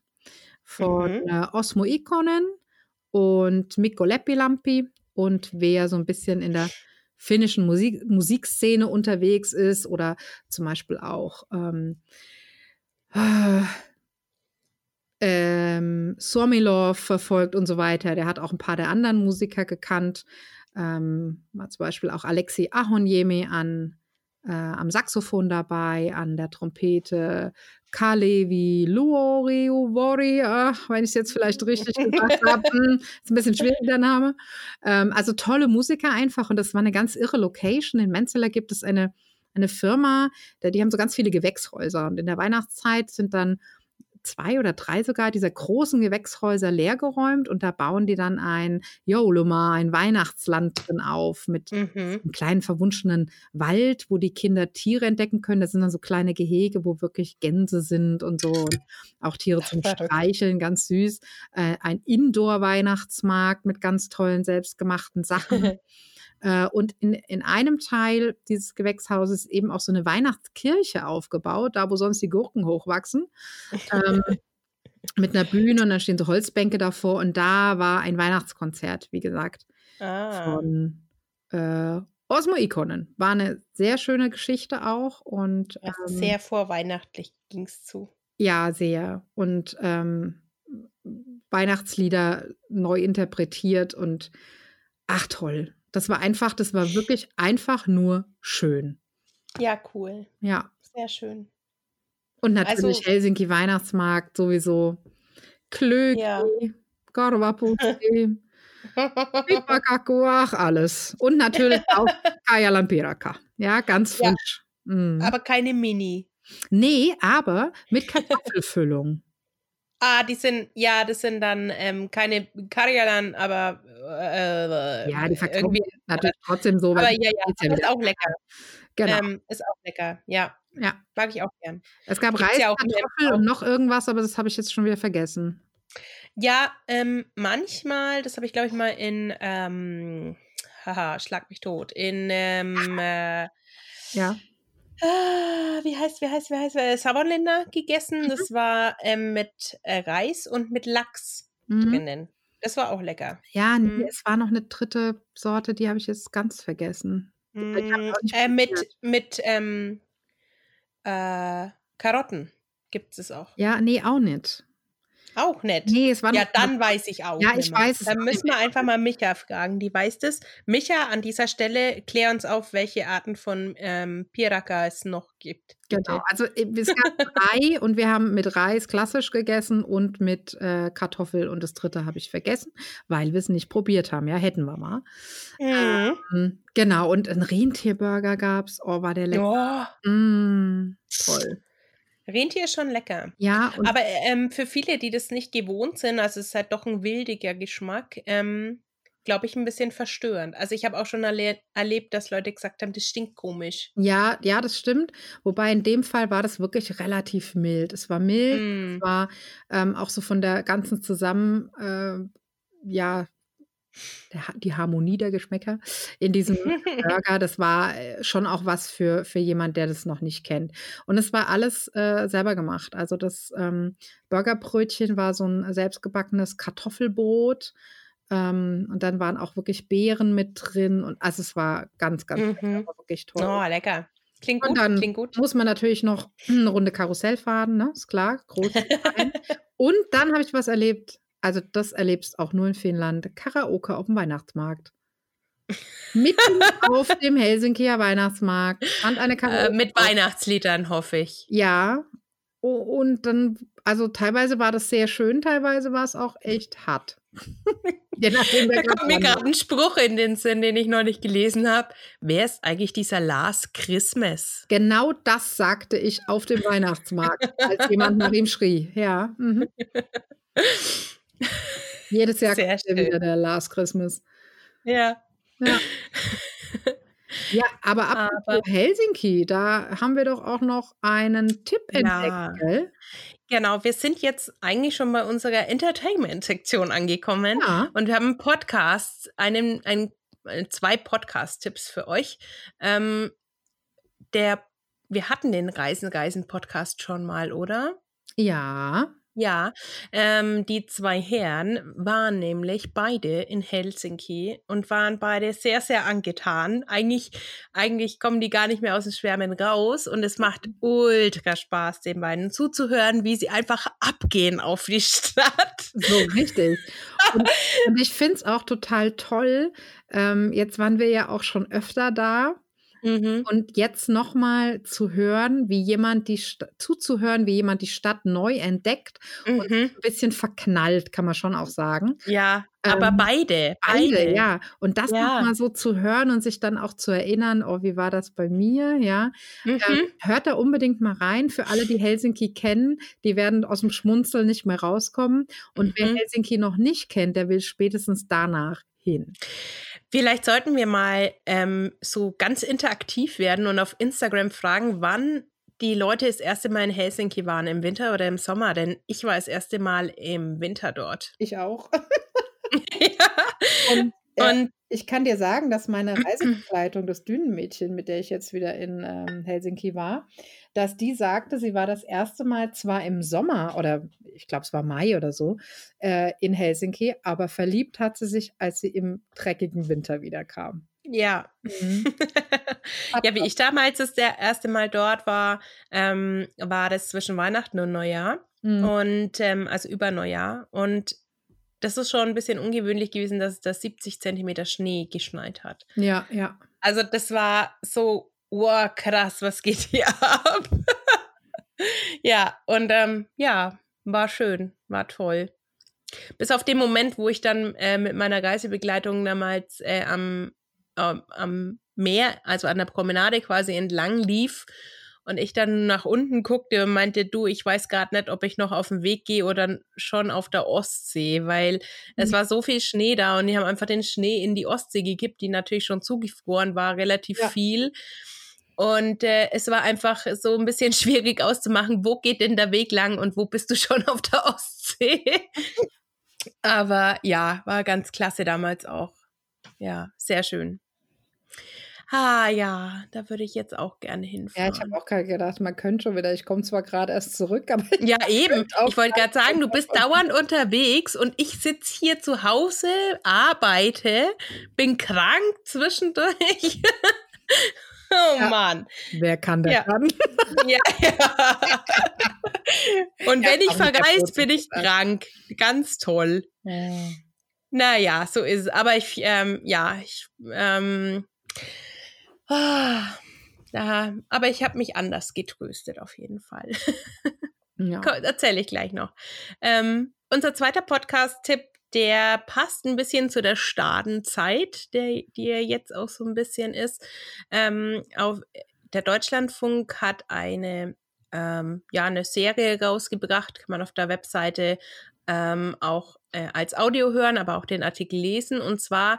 Speaker 3: von
Speaker 1: Mhm.
Speaker 3: äh, Osmo Ikonen und Mikko Leppilampi. Und wer so ein bisschen in der finnischen Musik Musikszene unterwegs ist oder zum Beispiel auch ähm, äh, ähm, Suomilov verfolgt und so weiter. Der hat auch ein paar der anderen Musiker gekannt. Ähm, war zum Beispiel auch Alexi Ahonjemi an, äh, am Saxophon dabei, an der Trompete, Kalevi Luoriuvori, ach, wenn ich es jetzt vielleicht richtig gesagt habe, hm, ist ein bisschen schwierig der Name. Ähm, also tolle Musiker einfach und das war eine ganz irre Location. In Menzeler gibt es eine, eine Firma, die haben so ganz viele Gewächshäuser und in der Weihnachtszeit sind dann zwei oder drei sogar dieser großen Gewächshäuser leergeräumt und da bauen die dann ein Joluma, ein Weihnachtsland drin auf mit
Speaker 1: Mhm.
Speaker 3: einem kleinen verwunschenen Wald, wo die Kinder Tiere entdecken können. Das sind dann so kleine Gehege, wo wirklich Gänse sind und so und auch Tiere zum. Streicheln, ganz süß. Äh, ein Indoor-Weihnachtsmarkt mit ganz tollen selbstgemachten Sachen. Äh, und in, in einem Teil dieses Gewächshauses ist eben auch so eine Weihnachtskirche aufgebaut, da wo sonst die Gurken hochwachsen. Ähm, mit einer Bühne und dann stehen so Holzbänke davor und da war ein Weihnachtskonzert, wie gesagt,
Speaker 1: Ah.
Speaker 3: von äh, Osmo Ikonen. War eine sehr schöne Geschichte auch und
Speaker 1: Also
Speaker 3: ähm,
Speaker 1: sehr vorweihnachtlich ging es zu.
Speaker 3: ja, sehr. Und ähm, Weihnachtslieder neu interpretiert und ach toll. Das war einfach, das war wirklich einfach nur schön.
Speaker 1: Ja, cool.
Speaker 3: Ja.
Speaker 1: Sehr schön.
Speaker 3: Und natürlich
Speaker 1: Also-
Speaker 3: Helsinki Weihnachtsmarkt sowieso. Klöki,
Speaker 1: Ja.
Speaker 3: Korvapusti, ach alles. Und natürlich auch Kaya Lampiraka. Ja, ganz
Speaker 1: Ja.
Speaker 3: frisch. Mm.
Speaker 1: Aber keine Mini.
Speaker 3: nee, aber mit Kartoffelfüllung.
Speaker 1: Ah, die sind, ja, das sind dann ähm, keine Karjalan, aber äh,
Speaker 3: ja, die verkaufen
Speaker 1: irgendwie.
Speaker 3: natürlich trotzdem so.
Speaker 1: Aber ja, ja, aber ist auch lecker.
Speaker 3: Genau.
Speaker 1: Ähm, ist auch lecker, ja.
Speaker 3: ja.
Speaker 1: Mag ich auch gern.
Speaker 3: Es gab
Speaker 1: gibt's
Speaker 3: Reis,
Speaker 1: ja
Speaker 3: Kartoffel und noch irgendwas, aber das habe ich jetzt schon wieder vergessen.
Speaker 1: Ja, ähm, manchmal, das habe ich glaube ich mal in, ähm, haha, schlag mich tot, in, ähm, äh,
Speaker 3: Ja.
Speaker 1: Ah, wie heißt, wie heißt, wie heißt, äh, Savonländer gegessen. Das war ähm, mit äh, Reis und mit Lachs
Speaker 3: Mhm.
Speaker 1: drinnen. Das war auch lecker.
Speaker 3: Ja, nee,
Speaker 1: Mhm.
Speaker 3: es war noch eine dritte Sorte, die habe ich jetzt ganz vergessen. Nicht
Speaker 1: äh, mit, mit, ähm, äh, Karotten gibt es auch.
Speaker 3: Ja, nee, auch nicht.
Speaker 1: Auch nett.
Speaker 3: Nee, es war
Speaker 1: Ja, dann weiß ich auch.
Speaker 3: Ja, ich weiß es
Speaker 1: Dann müssen
Speaker 3: nicht
Speaker 1: wir einfach mal Micha fragen, die weiß das. Micha, an dieser Stelle klär uns auf, welche Arten von ähm, Piraka es noch gibt.
Speaker 3: Genau, also es gab drei und wir haben mit Reis klassisch gegessen und mit äh, Kartoffel und das dritte habe ich vergessen, weil wir es nicht probiert haben. Ja, hätten wir mal.
Speaker 1: Mhm.
Speaker 3: Ähm, genau, und ein Rentierburger gab es. Oh, war der lecker.
Speaker 1: Oh,
Speaker 3: Mm, toll.
Speaker 1: Rentier ist schon lecker.
Speaker 3: Ja,
Speaker 1: Aber ähm, für viele, die das nicht gewohnt sind, also es ist halt doch ein wildiger Geschmack, ähm, glaube ich, ein bisschen verstörend. Also ich habe auch schon erle erlebt, dass Leute gesagt haben, das stinkt komisch.
Speaker 3: ja, ja, das stimmt. Wobei in dem Fall war das wirklich relativ mild. Es war mild,
Speaker 1: Mm.
Speaker 3: es war ähm, auch so von der ganzen Zusammen, äh, ja, der, die Harmonie der Geschmäcker in diesem Burger, das war äh, schon auch was für, für jemand, der das noch nicht kennt. Und es war alles äh, selber gemacht. Also das ähm, Burgerbrötchen war so ein selbstgebackenes Kartoffelbrot. Ähm, und dann waren auch wirklich Beeren mit drin. Und also es war ganz, ganz lecker,
Speaker 1: Mhm.
Speaker 3: war wirklich toll.
Speaker 1: Oh, lecker. Klingt
Speaker 3: Und
Speaker 1: gut,
Speaker 3: dann
Speaker 1: klingt gut.
Speaker 3: muss man natürlich noch eine Runde Karussell fahren, ne? Ist klar, groß. und und dann habe ich was erlebt. Also das erlebst auch nur in Finnland. Karaoke auf dem Weihnachtsmarkt. Mitten auf dem Helsinkier Weihnachtsmarkt stand eine
Speaker 1: Äh, mit Weihnachtsliedern, hoffe ich.
Speaker 3: Ja. Und dann, also teilweise war das sehr schön, teilweise war es auch echt hart.
Speaker 1: Da kommt mir gerade ein Spruch in den Sinn, den ich neulich gelesen habe. Wer ist eigentlich dieser Lars Christmas?
Speaker 3: Genau das sagte ich auf dem Weihnachtsmarkt, als jemand nach ihm schrie. Ja. Mhm. Jedes Jahr
Speaker 1: Sehr
Speaker 3: kommt er wieder, der Last Christmas.
Speaker 1: Ja.
Speaker 3: Ja. Ja, aber apropos
Speaker 1: Aber-
Speaker 3: Helsinki, da haben wir doch auch noch einen Tipp
Speaker 1: Ja.
Speaker 3: entdeckt, gell?
Speaker 1: Genau, wir sind jetzt eigentlich schon bei unserer Entertainment-Sektion angekommen.
Speaker 3: Ja.
Speaker 1: Und wir haben einen Podcast, einen, ein, äh, zwei Podcast-Tipps für euch. Ähm, der, wir hatten den Reisen-Reisen-Podcast schon mal, oder?
Speaker 3: Ja.
Speaker 1: Ja, ähm, die zwei Herren waren nämlich beide in Helsinki und waren beide sehr, sehr angetan. Eigentlich, eigentlich kommen die gar nicht mehr aus dem Schwärmen raus und es macht ultra Spaß, den beiden zuzuhören, wie sie einfach abgehen auf die Stadt.
Speaker 3: So, richtig. Und, und ich finde es auch total toll. Ähm, jetzt waren wir ja auch schon öfter da.
Speaker 1: Mhm.
Speaker 3: Und jetzt nochmal zu hören, wie jemand die Sta- zuzuhören, wie jemand die Stadt neu entdeckt und
Speaker 1: Mhm.
Speaker 3: ein bisschen verknallt, kann man schon auch sagen.
Speaker 1: Ja, aber
Speaker 3: Ähm,
Speaker 1: beide,
Speaker 3: Beide,
Speaker 1: beide.
Speaker 3: ja. Und das
Speaker 1: Ja.
Speaker 3: nochmal so zu hören und sich dann auch zu erinnern, oh, wie war das bei mir, ja.
Speaker 1: Mhm.
Speaker 3: Ähm, hört da unbedingt mal rein. Für alle, die Helsinki kennen, die werden aus dem Schmunzeln nicht mehr rauskommen. Und wer
Speaker 1: Mhm.
Speaker 3: Helsinki noch nicht kennt, der will spätestens danach hin.
Speaker 1: Vielleicht sollten wir mal ähm, so ganz interaktiv werden und auf Instagram fragen, wann die Leute das erste Mal in Helsinki waren, im Winter oder im Sommer. Denn ich war das erste Mal im Winter dort.
Speaker 3: Ich auch.
Speaker 1: ja.
Speaker 3: Und,
Speaker 1: Und
Speaker 3: ich kann dir sagen, dass meine Reisebegleitung, das Dünenmädchen, mit der ich jetzt wieder in ähm, Helsinki war, dass die sagte, sie war das erste Mal zwar im Sommer oder ich glaube, es war Mai oder so äh, in Helsinki, aber verliebt hat sie sich, als sie im dreckigen Winter wieder kam.
Speaker 1: ja.
Speaker 3: Mhm.
Speaker 1: ja, wie ich damals das der erste Mal dort war, ähm, war das zwischen Weihnachten und Neujahr.
Speaker 3: Mhm.
Speaker 1: Und ähm, also über Neujahr. Und das ist schon ein bisschen ungewöhnlich gewesen, dass es da 70 Zentimeter Schnee geschneit hat.
Speaker 3: Ja, ja.
Speaker 1: Also das war so, wow, krass, was geht hier ab? ja, und ähm, ja, war schön, war toll. Bis auf den Moment, wo ich dann äh, mit meiner Reisebegleitung damals äh, am, ähm, am Meer, also an der Promenade quasi entlang lief und ich dann nach unten guckte und meinte, du, ich weiß gerade nicht, ob ich noch auf dem Weg gehe oder schon auf der Ostsee, weil es
Speaker 3: Mhm.
Speaker 1: war so viel Schnee da und die haben einfach den Schnee in die Ostsee gekippt, die natürlich schon zugefroren war, relativ
Speaker 3: Ja.
Speaker 1: viel. Und äh, es war einfach so ein bisschen schwierig auszumachen, wo geht denn der Weg lang und wo bist du schon auf der Ostsee. Aber ja, war ganz klasse damals auch. Ja, sehr schön. Ah ja, da würde ich jetzt auch gerne
Speaker 3: Ja,
Speaker 1: hinfahren.
Speaker 3: ich habe auch gerade gedacht, man könnte schon wieder, ich komme zwar gerade erst zurück, aber
Speaker 1: Ja, eben. Ich wollte gerade sagen, du bist dauernd unterwegs und ich sitze hier zu Hause, arbeite, bin krank zwischendurch. oh
Speaker 3: Ja.
Speaker 1: Mann.
Speaker 3: wer kann das
Speaker 1: Ja.
Speaker 3: dann?
Speaker 1: Ja, ja. Und
Speaker 3: Ja,
Speaker 1: wenn ich
Speaker 3: kurzen
Speaker 1: bin ich krank. Ganz toll. Naja, so ist es. Aber ich, ähm, ja, ich, ähm, ah, aber ich habe mich anders getröstet auf jeden Fall.
Speaker 3: Ja.
Speaker 1: Erzähle ich gleich noch. Ähm, unser zweiter Podcast-Tipp, der passt ein bisschen zu der Stadenzeit, der, die ja jetzt auch so ein bisschen ist. Ähm, auf, der Deutschlandfunk hat eine, ähm, ja, eine Serie rausgebracht, kann man auf der Webseite ähm, auch äh, als Audio hören, aber auch den Artikel lesen. Und zwar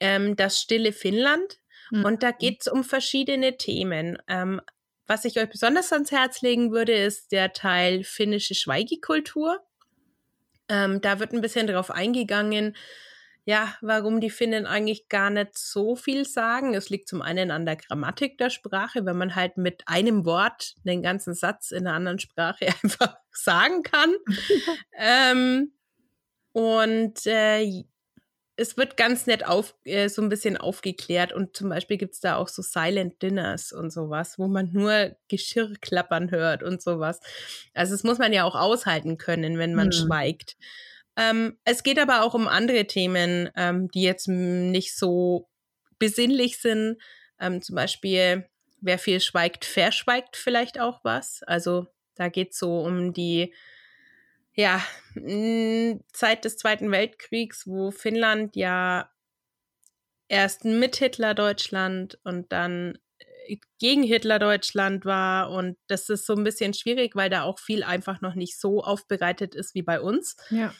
Speaker 1: ähm, das stille Finnland.
Speaker 3: Mhm.
Speaker 1: Und da geht es um verschiedene Themen. Ähm, was ich euch besonders ans Herz legen würde, ist der Teil finnische Schweigekultur. Ähm, da wird ein bisschen darauf eingegangen, ja, warum die Finnen eigentlich gar nicht so viel sagen. Es liegt zum einen an der Grammatik der Sprache, wenn man halt mit einem Wort den ganzen Satz in einer anderen Sprache einfach sagen kann. ähm, und äh, es wird ganz nett auf, äh, so ein bisschen aufgeklärt und zum Beispiel gibt es da auch so Silent Dinners und sowas, wo man nur Geschirr klappern hört und sowas. Also das muss man ja auch aushalten können, wenn man
Speaker 3: Hm.
Speaker 1: schweigt. Ähm, es geht aber auch um andere Themen, ähm, die jetzt nicht so besinnlich sind. Ähm, zum Beispiel, wer viel schweigt, verschweigt vielleicht auch was. Also da geht es so um die ja, mh, Zeit des Zweiten Weltkriegs, wo Finnland ja erst mit Hitler Deutschland und dann äh, gegen Hitler Deutschland war. Und das ist so ein bisschen schwierig, weil da auch viel einfach noch nicht so aufbereitet ist wie bei uns.
Speaker 3: Ja.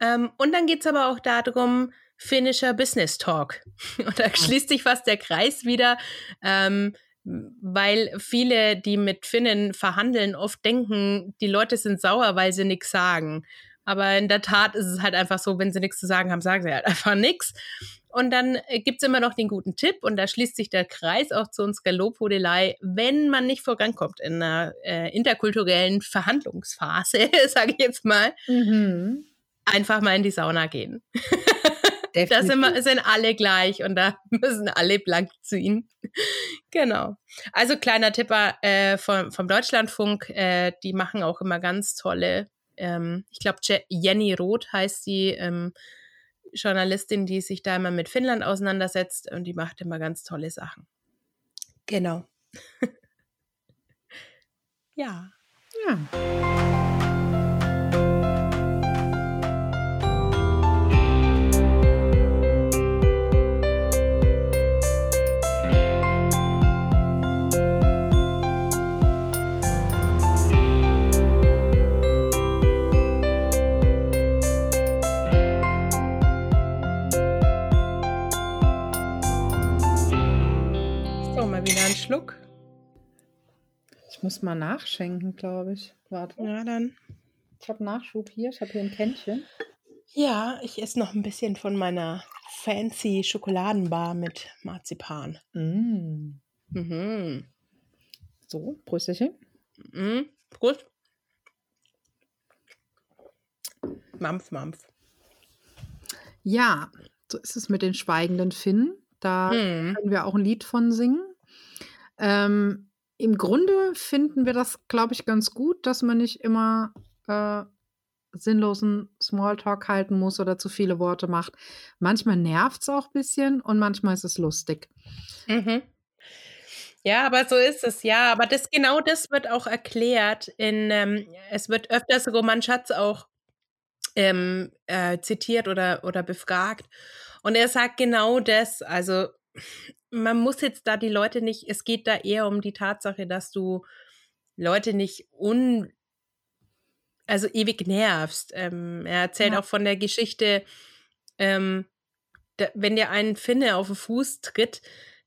Speaker 1: Ähm, und dann geht es aber auch darum, finnischer Business Talk. Und da schließt sich fast der Kreis wieder, ähm, weil viele, die mit Finnen verhandeln, oft denken, die Leute sind sauer, weil sie nichts sagen. Aber in der Tat ist es halt einfach so, wenn sie nichts zu sagen haben, sagen sie halt einfach nichts. Und dann äh, gibt es immer noch den guten Tipp, und da schließt sich der Kreis auch zu unserer Lobhudelei, wenn man nicht vorankommt in einer äh, interkulturellen Verhandlungsphase, sage ich jetzt mal,
Speaker 3: Mhm.
Speaker 1: einfach mal in die Sauna gehen. Da sind, wir, sind alle gleich und da müssen alle blank ziehen. genau. Also kleiner Tipp äh, vom, vom Deutschlandfunk, äh, die machen auch immer ganz tolle, ähm, ich glaube Jenny Roth heißt die ähm, Journalistin, die sich da immer mit Finnland auseinandersetzt und die macht immer ganz tolle Sachen. Genau. ja.
Speaker 3: Ja.
Speaker 1: Mal wieder einen Schluck.
Speaker 3: Ich muss mal nachschenken, glaube ich. Warte.
Speaker 1: Ja, dann.
Speaker 3: Ich habe Nachschub hier. Ich habe hier ein Kännchen.
Speaker 1: Ja, ich esse noch ein bisschen von meiner fancy Schokoladenbar mit Marzipan.
Speaker 3: Mm.
Speaker 1: Mhm.
Speaker 3: So, Prösterchen.
Speaker 1: Mhm. Prost. Mampf, Mampf.
Speaker 3: Ja, so ist es mit den schweigenden Finnen. Da
Speaker 1: Mhm.
Speaker 3: können wir auch ein Lied von singen. Ähm, Im Grunde finden wir das, glaube ich, ganz gut, dass man nicht immer äh, sinnlosen Smalltalk halten muss oder zu viele Worte macht. Manchmal nervt es auch ein bisschen und manchmal ist es lustig.
Speaker 1: Mhm. Ja, aber so ist es, ja. Aber das genau das wird auch erklärt. In, ähm, es wird öfters Roman Schatz auch ähm, äh, zitiert oder, oder befragt. Und er sagt genau das. Also man muss jetzt da die Leute nicht, es geht da eher um die Tatsache, dass du Leute nicht un, also ewig nervst. Ähm, er erzählt
Speaker 3: Ja.
Speaker 1: auch von der Geschichte, ähm, da, wenn dir ein Finne auf den Fuß tritt,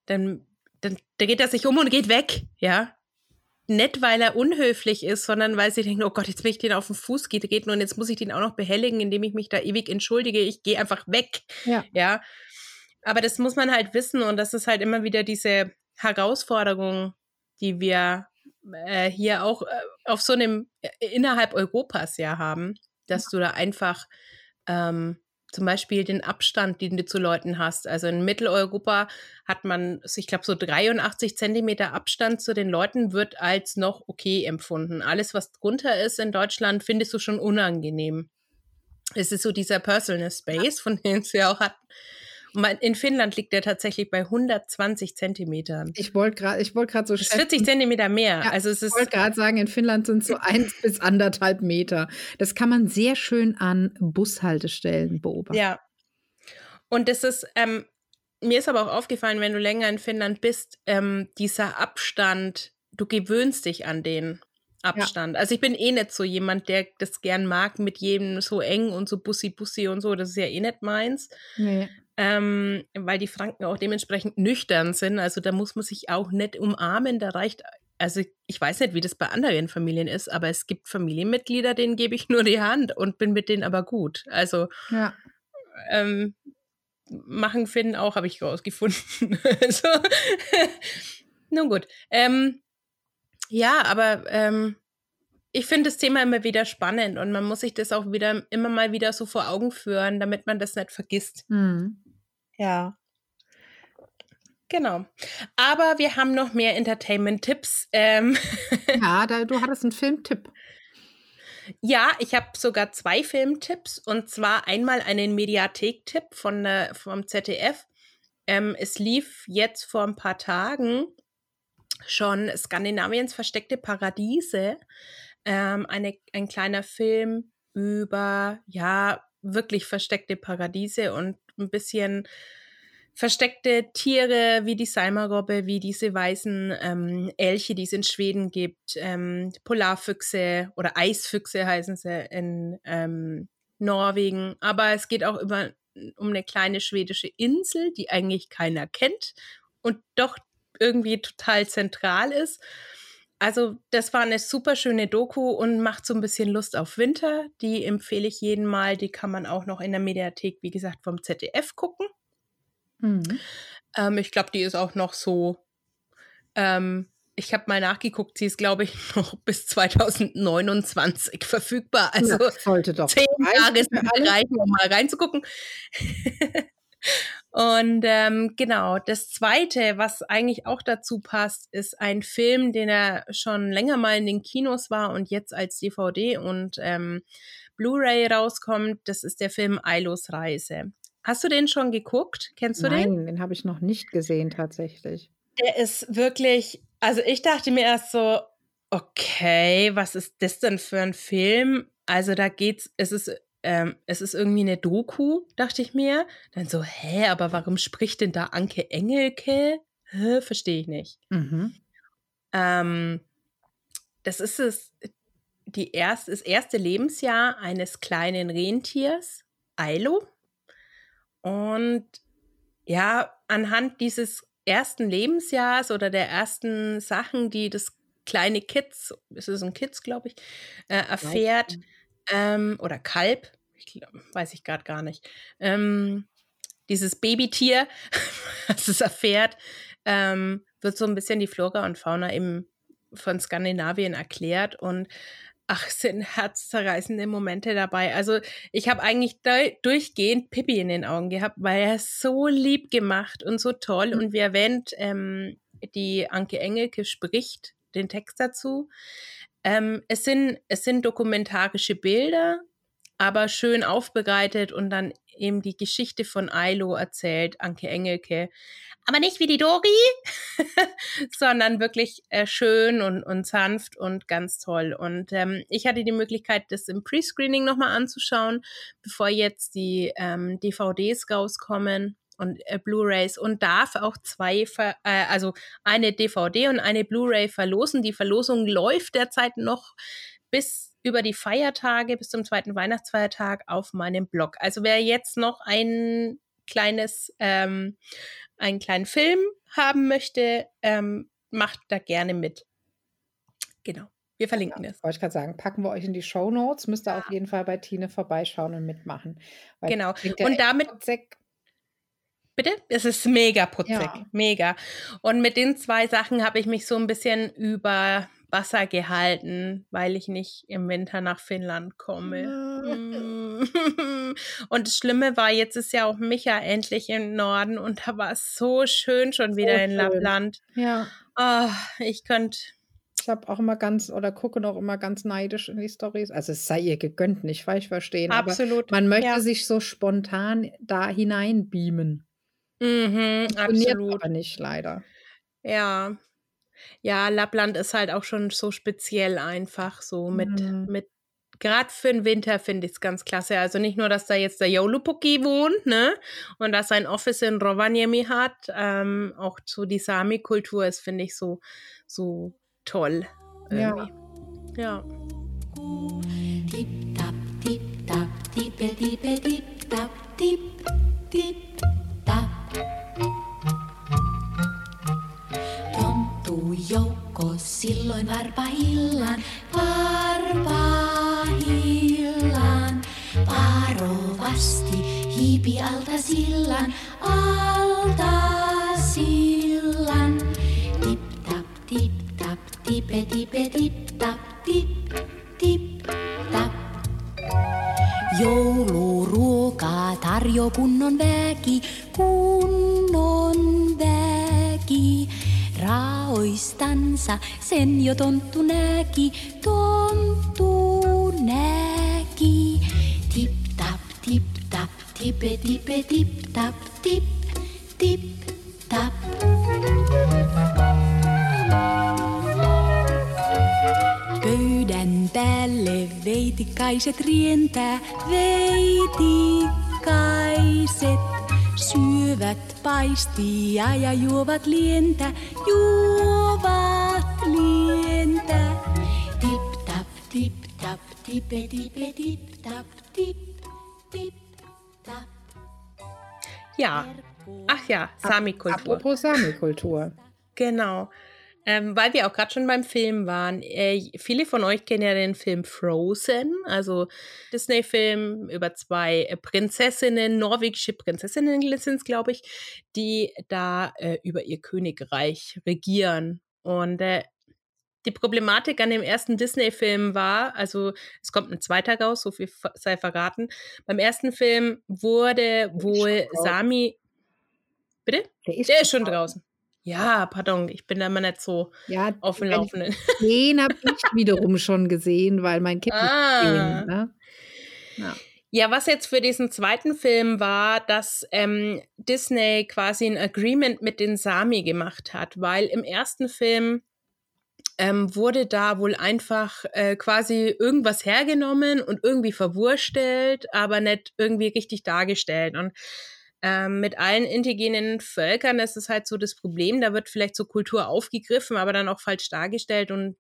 Speaker 1: dann, dann der geht er sich um und geht weg, ja. Nicht, weil er unhöflich ist, sondern weil sie denken, oh Gott, jetzt will ich den auf den Fuß getreten und jetzt muss ich den auch noch behelligen, indem ich mich da ewig entschuldige. Ich gehe einfach weg,
Speaker 3: Ja.
Speaker 1: ja. Aber das muss man halt wissen und das ist halt immer wieder diese Herausforderung, die wir äh, hier auch äh, auf so einem äh, innerhalb Europas ja haben, dass du da einfach ähm, zum Beispiel den Abstand, den du zu Leuten hast. Also in Mitteleuropa hat man, ich glaube, so 83 Zentimeter Abstand zu den Leuten wird als noch okay empfunden. Alles, was drunter ist in Deutschland, findest du schon unangenehm. Es ist so dieser Personal Space, von dem es ja auch hat. In Finnland liegt der tatsächlich bei 120 Zentimetern.
Speaker 3: Ich wollte gerade ich so
Speaker 1: ist 40 Zentimeter mehr.
Speaker 3: Ja,
Speaker 1: also es
Speaker 3: Ich
Speaker 1: ist
Speaker 3: wollte gerade sagen, in Finnland sind so eins bis anderthalb Meter. Das kann man sehr schön an Bushaltestellen beobachten.
Speaker 1: Ja. Und das ist, ähm, mir ist aber auch aufgefallen, wenn du länger in Finnland bist, ähm, dieser Abstand, du gewöhnst dich an den Abstand. Also ich bin eh nicht so jemand, der das gern mag, mit jedem so eng und so bussi-bussi und so. Das ist ja eh nicht meins.
Speaker 3: Nee.
Speaker 1: Ähm, weil die Franken auch dementsprechend nüchtern sind. Also da muss man sich auch nicht umarmen. Da reicht, also ich weiß nicht, wie das bei anderen Familien ist, aber es gibt Familienmitglieder, denen gebe ich nur die Hand und bin mit denen aber gut. Also
Speaker 3: Ja.
Speaker 1: ähm, machen Finnen auch, habe ich rausgefunden. also, nun gut. Ähm, ja, aber ähm, ich finde das Thema immer wieder spannend und man muss sich das auch wieder immer mal wieder so vor Augen führen, damit man das nicht vergisst.
Speaker 3: Mhm.
Speaker 1: Ja. Genau. Aber wir haben noch mehr Entertainment-Tipps. Ähm,
Speaker 3: Ja, da, du hattest einen Filmtipp.
Speaker 1: Ja, ich habe sogar zwei Filmtipps und zwar einmal einen Mediathek-Tipp von der, vom ZDF. Ähm, es lief jetzt vor ein paar Tagen schon Skandinaviens versteckte Paradiese, ähm, eine, ein kleiner Film über, ja, wirklich versteckte Paradiese und ein bisschen versteckte Tiere wie die Salmarobbe, wie diese weißen ähm, Elche, die es in Schweden gibt, ähm, Polarfüchse oder Eisfüchse heißen sie in ähm, Norwegen. Aber es geht auch über, um eine kleine schwedische Insel, die eigentlich keiner kennt und doch irgendwie total zentral ist. Also das war eine super schöne Doku und macht so ein bisschen Lust auf Winter. Die empfehle ich jedem mal. Die kann man auch noch in der Mediathek, wie gesagt, vom ZDF gucken. Mhm. Ähm, ich glaube, die ist auch noch so. Ähm, ich habe mal nachgeguckt, sie ist, glaube ich, noch bis 2029 verfügbar. Also
Speaker 3: ja, sollte doch
Speaker 1: zehn Jahre reichen, um mal reinzugucken. Und ähm, genau, das Zweite, was eigentlich auch dazu passt, ist ein Film, den er schon länger mal in den Kinos war und jetzt als DVD und ähm, Blu-ray rauskommt. Das ist der Film Ailos Reise. Hast du den schon geguckt? Kennst du
Speaker 3: Nein,
Speaker 1: den?
Speaker 3: Nein, den habe ich noch nicht gesehen tatsächlich.
Speaker 1: Der ist wirklich, also ich dachte mir erst so, okay, was ist das denn für ein Film? Also da geht's, es ist, ähm, es ist irgendwie eine Doku, dachte ich mir. Dann so, hä, aber warum spricht denn da Anke Engelke? Hä, verstehe ich nicht. Mhm. Ähm, das ist es, die erst, das erste Lebensjahr eines kleinen Rentiers, Ailo. Und ja, anhand dieses ersten Lebensjahrs oder der ersten Sachen, die das kleine Kids, ist es ein Kids, glaube ich, äh, erfährt, ähm, oder Kalb, ich glaub, weiß ich gerade gar nicht, ähm, dieses Babytier, was es erfährt, ähm, wird so ein bisschen die Flora und Fauna im, von Skandinavien erklärt und ach, sind herzzerreißende Momente dabei. Also ich habe eigentlich durchgehend Pippi in den Augen gehabt, weil er so lieb gemacht und so toll. Mhm. Und wie erwähnt, ähm, die Anke Engelke spricht den Text dazu. Ähm, es, sind, es sind dokumentarische Bilder, aber schön aufbereitet und dann eben die Geschichte von Ailo erzählt, Anke Engelke aber nicht wie die Dori, sondern wirklich äh, schön und, und sanft und ganz toll. Und ähm, ich hatte die Möglichkeit, das im Pre-Screening nochmal anzuschauen, bevor jetzt die ähm, DVDs rauskommen und äh, Blu-rays und darf auch zwei, äh, also eine DVD und eine Blu-ray verlosen. Die Verlosung läuft derzeit noch bis über die Feiertage, bis zum zweiten Weihnachtsfeiertag auf meinem Blog. Also wer jetzt noch ein kleines ähm, einen kleinen Film haben möchte, ähm, macht da gerne mit. Genau. Wir verlinken ja, das.
Speaker 3: Wollte ich gerade sagen, packen wir euch in die Show Notes. Müsst ihr ja. auf jeden Fall bei Tine vorbeischauen und mitmachen.
Speaker 1: genau. Und damit. Bitte? Es ist mega putzig. Ja. Mega. Und mit den zwei Sachen habe ich mich so ein bisschen über Wasser gehalten, weil ich nicht im Winter nach Finnland komme. Mm. und das Schlimme war, jetzt ist ja auch Micha endlich im Norden und da war es so schön schon wieder so in schön. Lappland.
Speaker 3: Ja.
Speaker 1: Oh, ich könnte.
Speaker 3: Ich habe auch immer ganz oder gucke noch immer ganz neidisch in die Stories. Also es sei ihr gegönnt, nicht falsch verstehen.
Speaker 1: Absolut.
Speaker 3: man möchte ja. sich so spontan da hinein beamen.
Speaker 1: Mhm, absolut.
Speaker 3: aber nicht leider.
Speaker 1: Ja, ja, Lappland ist halt auch schon so speziell einfach, so mit, mhm. mit gerade für den Winter finde ich es ganz klasse. Also nicht nur, dass da jetzt der Joulupuki wohnt, ne? Und dass sein Office in Rovaniemi hat, ähm, auch so die Sami-Kultur ist, finde ich, so, so toll. Irgendwie. Ja. ja. Tap, tap, joukko silloin varpahillaan, varpahillaan. Varovasti hiipi alta sillan, alta sillan. Tip tap, tip tap, tipe tipe tip tap, tip tip tap. Jouluruokaa tarjo kunnon väki, kunnon väki. Raoistansa sen jo tonttu näki, tonttu näki. Tip tap, tip tap, tipe tipe tip tap, tip tip tap. Pöydän päälle vei
Speaker 5: Veitikaiset rientää, veitikaiset syövät paistia ja juovat lientä, juovat lientä. Tip tap, tip tap, tipe tipe tip tap, tip tip tap.
Speaker 1: Ja. Ach ja, Sami-Kultur.
Speaker 3: Apropos Sami-Kultur.
Speaker 1: Genau. Ähm, weil wir auch gerade schon beim Film waren. Äh, viele von euch kennen ja den Film Frozen, also Disney-Film über zwei äh, Prinzessinnen, norwegische Prinzessinnen sind es, glaube ich, die da äh, über ihr Königreich regieren. Und äh, die Problematik an dem ersten Disney-Film war, also es kommt ein zweiter raus, so viel sei verraten. Beim ersten Film wurde wohl. Sami. Bitte?
Speaker 3: Der ist,
Speaker 1: Der ist schon draußen. Ja, pardon, ich bin da immer nicht so
Speaker 3: Ja,
Speaker 1: auf dem Laufenden.
Speaker 3: Den habe ich wiederum schon gesehen, weil mein Kind
Speaker 1: Ah.
Speaker 3: gesehen, ne? Ja.
Speaker 1: Ja, was jetzt für diesen zweiten Film war, dass ähm, Disney quasi ein Agreement mit den Sami gemacht hat, weil im ersten Film ähm, wurde da wohl einfach äh, quasi irgendwas hergenommen und irgendwie verwurstelt, aber nicht irgendwie richtig dargestellt. Und ähm, mit allen indigenen Völkern ist es halt so das Problem, da wird vielleicht so Kultur aufgegriffen, aber dann auch falsch dargestellt. Und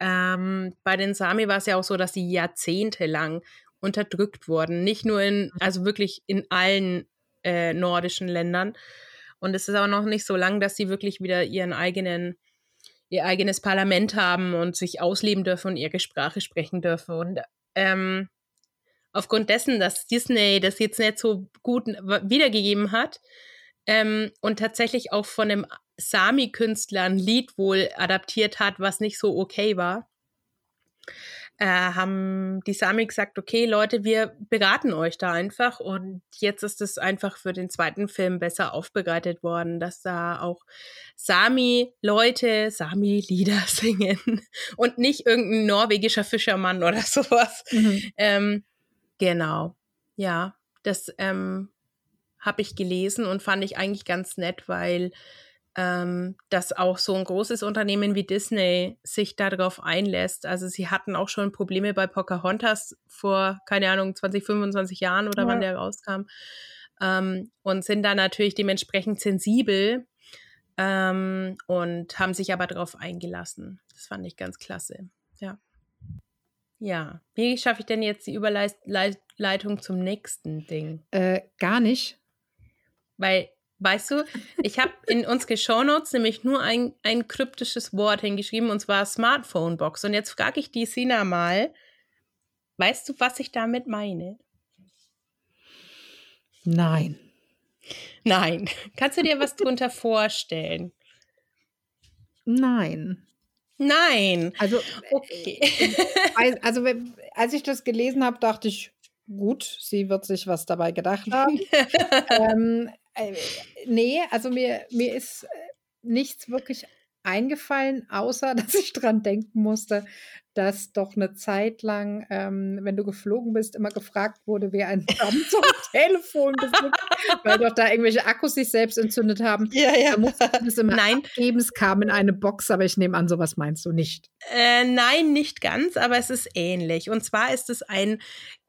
Speaker 1: ähm, bei den Sami war es ja auch so, dass sie jahrzehntelang unterdrückt wurden. Nicht nur in, also wirklich in allen äh, nordischen Ländern. Und es ist auch noch nicht so lang, dass sie wirklich wieder ihren eigenen, ihr eigenes Parlament haben und sich ausleben dürfen und ihre Sprache sprechen dürfen. Und ähm, aufgrund dessen, dass Disney das jetzt nicht so gut wiedergegeben hat ähm, und tatsächlich auch von einem Sami-Künstler ein Lied wohl adaptiert hat, was nicht so okay war, äh, haben die Sami gesagt, okay, Leute, wir beraten euch da einfach. Und jetzt ist es einfach für den zweiten Film besser aufbereitet worden, dass da auch Sami-Leute Sami-Lieder singen und nicht irgendein norwegischer Fischermann oder sowas.
Speaker 3: Mhm.
Speaker 1: Ähm, genau, ja, das ähm, habe ich gelesen und fand ich eigentlich ganz nett, weil ähm, dass auch so ein großes Unternehmen wie Disney sich darauf einlässt. Also sie hatten auch schon Probleme bei Pocahontas vor, keine Ahnung, 20, 25 Jahren oder
Speaker 3: Ja.
Speaker 1: wann der rauskam. Ähm, und sind da natürlich dementsprechend sensibel ähm, und haben sich aber darauf eingelassen. Das fand ich ganz klasse. Ja. Ja. Wie schaffe ich denn jetzt die Überleitung zum nächsten Ding?
Speaker 3: Äh, gar nicht.
Speaker 1: Weil, weißt du, ich habe in unsere Shownotes nämlich nur ein, ein kryptisches Wort hingeschrieben und zwar Smartphone-Box. Und jetzt frage ich die Sina mal, weißt du, was ich damit meine?
Speaker 3: Nein.
Speaker 1: Nein. Kannst du dir was drunter vorstellen?
Speaker 3: Nein.
Speaker 1: Nein.
Speaker 3: Also,
Speaker 1: Okay.
Speaker 3: Als- Also, wenn- als ich das gelesen habe, dachte ich, gut, sie wird sich was dabei gedacht haben. ähm, äh, nee, also mir, mir ist äh, nichts wirklich eingefallen, außer dass ich dran denken musste, dass doch eine Zeit lang, ähm, wenn du geflogen bist, immer gefragt wurde, wer ein Samsung-Telefon besitzt, weil doch da irgendwelche Akkus sich selbst entzündet haben.
Speaker 1: ja,
Speaker 3: Da musste man es immer
Speaker 1: Nein.
Speaker 3: abgeben, es kam in eine Box, aber ich nehme an, sowas meinst du nicht.
Speaker 1: Äh, nein, nicht ganz, aber es ist ähnlich. Und zwar ist es ein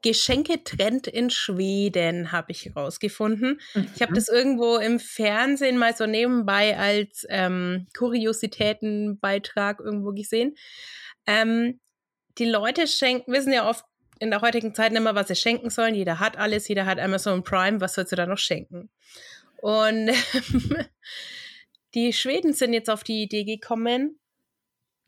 Speaker 1: Geschenketrend in Schweden, habe ich herausgefunden. Ich habe
Speaker 3: Mhm.
Speaker 1: das irgendwo im Fernsehen mal so nebenbei als ähm, Kuriositätenbeitrag irgendwo gesehen. Ähm, die Leute schenken, wissen ja oft in der heutigen Zeit nicht mehr, was sie schenken sollen. Jeder hat alles, jeder hat Amazon Prime, was sollst du da noch schenken? Und die Schweden sind jetzt auf die Idee gekommen,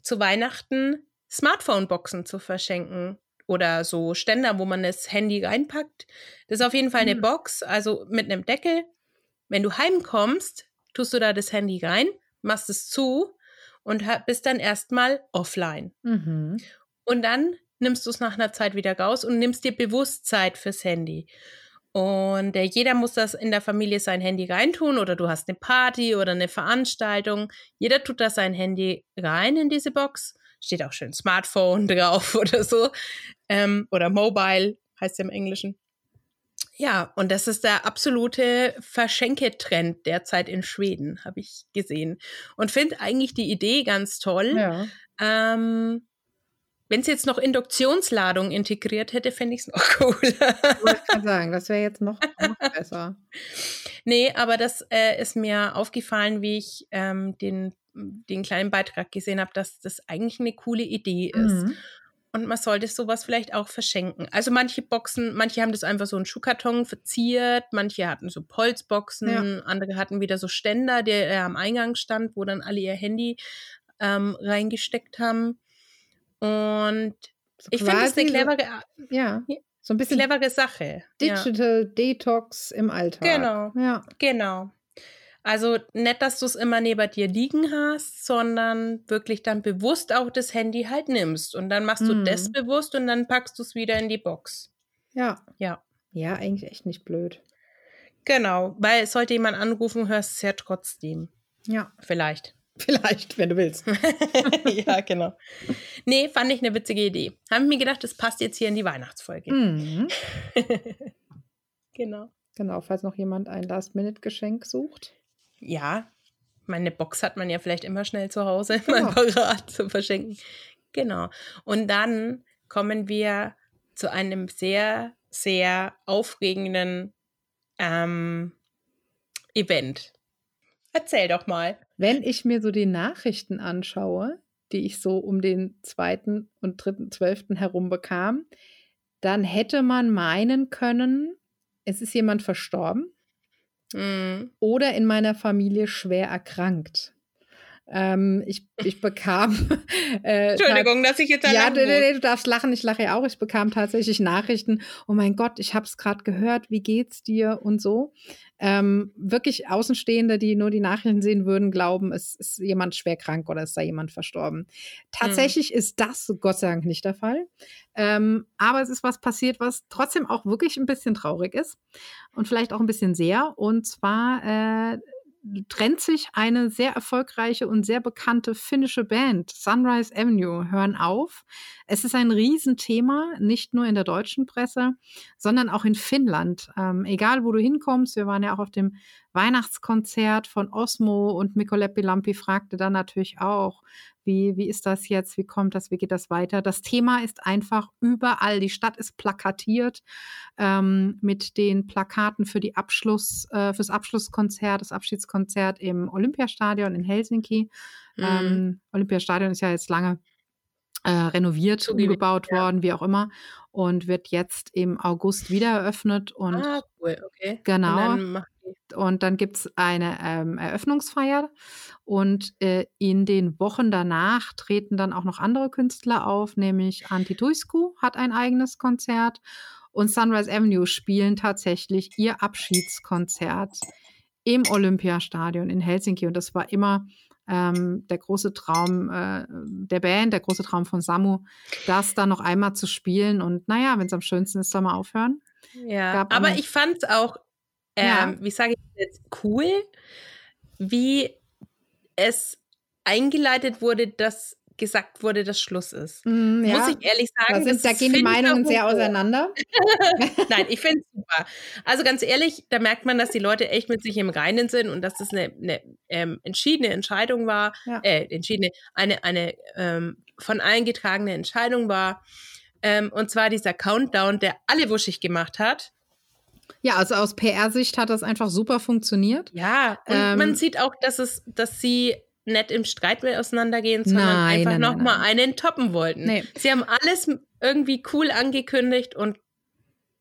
Speaker 1: zu Weihnachten Smartphone-Boxen zu verschenken. Oder so Ständer, wo man das Handy reinpackt. Das ist auf jeden Fall eine
Speaker 3: Hm.
Speaker 1: Box, also mit einem Deckel. Wenn du heimkommst, tust du da das Handy rein, machst es zu und bist dann erstmal offline.
Speaker 3: Mhm.
Speaker 1: Und dann nimmst du es nach einer Zeit wieder raus und nimmst dir bewusst Zeit fürs Handy. Und äh, jeder muss das in der Familie sein Handy reintun oder du hast eine Party oder eine Veranstaltung. Jeder tut da sein Handy rein in diese Box. Steht auch schön Smartphone drauf oder so. Ähm, oder Mobile heißt ja im Englischen. Ja, und das ist der absolute Verschenketrend derzeit in Schweden, habe ich gesehen. Und finde eigentlich die Idee ganz toll.
Speaker 3: Ja.
Speaker 1: Ähm, wenn es jetzt noch Induktionsladung integriert hätte, fände ich es noch cooler.
Speaker 3: Ich gerade sagen, das wäre jetzt noch, noch besser.
Speaker 1: Nee, aber das äh, ist mir aufgefallen, wie ich ähm, den, den kleinen Beitrag gesehen habe, dass das eigentlich eine coole Idee ist.
Speaker 3: Mhm.
Speaker 1: Und man sollte sowas vielleicht auch verschenken. Also manche Boxen, manche haben das einfach so einen Schuhkarton verziert, manche hatten so Polzboxen,
Speaker 3: Ja.
Speaker 1: andere hatten wieder so Ständer, der äh, am Eingang stand, wo dann alle ihr Handy ähm, reingesteckt haben. Und
Speaker 3: So
Speaker 1: ich finde das eine
Speaker 3: quasi so-
Speaker 1: clevere,
Speaker 3: Ja,
Speaker 1: Ja,
Speaker 3: so ein bisschen
Speaker 1: clevere Sache. Ja.
Speaker 3: Digital Detox im Alltag.
Speaker 1: Genau.
Speaker 3: Ja.
Speaker 1: Genau. Also nicht, dass du es immer neben dir liegen hast, sondern wirklich dann bewusst auch das Handy halt nimmst. Und dann machst du
Speaker 3: Mhm.
Speaker 1: das bewusst und dann packst du es wieder in die Box.
Speaker 3: Ja.
Speaker 1: Ja.
Speaker 3: Ja, eigentlich echt nicht blöd.
Speaker 1: Genau. Weil sollte jemand anrufen, hörst du es ja trotzdem.
Speaker 3: Ja.
Speaker 1: Vielleicht.
Speaker 3: Vielleicht, wenn du willst.
Speaker 1: ja, genau. Nee, fand ich eine witzige Idee. Haben mir gedacht, das passt jetzt hier in die Weihnachtsfolge.
Speaker 3: Mhm.
Speaker 1: Genau.
Speaker 3: Genau, falls noch jemand ein Last-Minute-Geschenk sucht.
Speaker 1: Ja, meine Box hat man ja vielleicht immer schnell zu Hause,
Speaker 3: Genau.
Speaker 1: mal parat zu verschenken. Genau. Und dann kommen wir zu einem sehr, sehr aufregenden ähm, Event. Erzähl doch mal.
Speaker 3: Wenn ich mir so die Nachrichten anschaue, die ich so um den 2. und 3. 12. herum bekam, dann hätte man meinen können, es ist jemand verstorben
Speaker 1: Mm,
Speaker 3: oder in meiner Familie schwer erkrankt. Ähm, ich, ich bekam. Äh,
Speaker 1: Entschuldigung, dass ich jetzt da
Speaker 3: Ja, nee, nee, du darfst lachen, ich lache ja auch. Ich bekam tatsächlich Nachrichten, oh mein Gott, ich habe es gerade gehört, wie geht's dir und so. Ähm, wirklich Außenstehende, die nur die Nachrichten sehen würden, glauben, es ist jemand schwer krank oder es sei jemand verstorben. Tatsächlich ist das Gott sei Dank nicht der Fall. Ähm, aber es ist was passiert, was trotzdem auch wirklich ein bisschen traurig ist und vielleicht auch ein bisschen sehr. Und zwar äh, trennt sich eine sehr erfolgreiche und sehr bekannte finnische Band, Sunrise Avenue, hören auf. Es ist ein Riesenthema, nicht nur in der deutschen Presse, sondern auch in Finnland. Ähm, egal, wo du hinkommst, wir waren ja auch auf dem Weihnachtskonzert von Osmo und Mikoleppi Lampi fragte dann natürlich auch, wie, wie ist das jetzt, wie kommt das, wie geht das weiter? Das Thema ist einfach überall. Die Stadt ist plakatiert ähm, mit den Plakaten für die Abschluss, äh, fürs Abschlusskonzert, das Abschiedskonzert im Olympiastadion in Helsinki.
Speaker 1: Mhm.
Speaker 3: Ähm, Olympiastadion ist ja jetzt lange äh, renoviert, umgebaut
Speaker 1: ja.
Speaker 3: worden, wie auch immer, und wird jetzt im August wieder eröffnet. Und
Speaker 1: ah, cool, okay.
Speaker 3: Genau.
Speaker 1: Und dann
Speaker 3: und dann gibt es eine ähm, Eröffnungsfeier. Und äh, in den Wochen danach treten dann auch noch andere Künstler auf, nämlich Antti Tuisku hat ein eigenes Konzert und Sunrise Avenue spielen tatsächlich ihr Abschiedskonzert im Olympiastadion in Helsinki. Und das war immer ähm, der große Traum äh, der Band, der große Traum von Samu, das dann noch einmal zu spielen. Und naja, wenn es am schönsten ist, soll man aufhören.
Speaker 1: Ja,
Speaker 3: Gab
Speaker 1: aber ich fand es auch, ähm,
Speaker 3: Ja.
Speaker 1: wie sage ich jetzt, cool, wie es eingeleitet wurde, dass gesagt wurde, dass Schluss ist.
Speaker 3: Mm,
Speaker 1: Muss
Speaker 3: ja.
Speaker 1: ich ehrlich sagen,
Speaker 3: Da, sind, da gehen die Meinungen sehr auseinander.
Speaker 1: Nein, ich finde es super. Also ganz ehrlich, da merkt man, dass die Leute echt mit sich im Reinen sind und dass das eine, eine ähm, entschiedene Entscheidung war,
Speaker 3: Ja.
Speaker 1: äh, entschiedene, eine, eine ähm, von allen getragene Entscheidung war. Ähm, und zwar dieser Countdown, der alle wuschig gemacht hat.
Speaker 3: Ja, also aus PR-Sicht hat das einfach super funktioniert.
Speaker 1: Ja, und
Speaker 3: Ähm,
Speaker 1: man sieht auch, dass es, dass sie nicht im Streit mehr auseinandergehen, sondern
Speaker 3: Nein,
Speaker 1: einfach nochmal einen toppen wollten.
Speaker 3: Nee.
Speaker 1: Sie haben alles irgendwie cool angekündigt und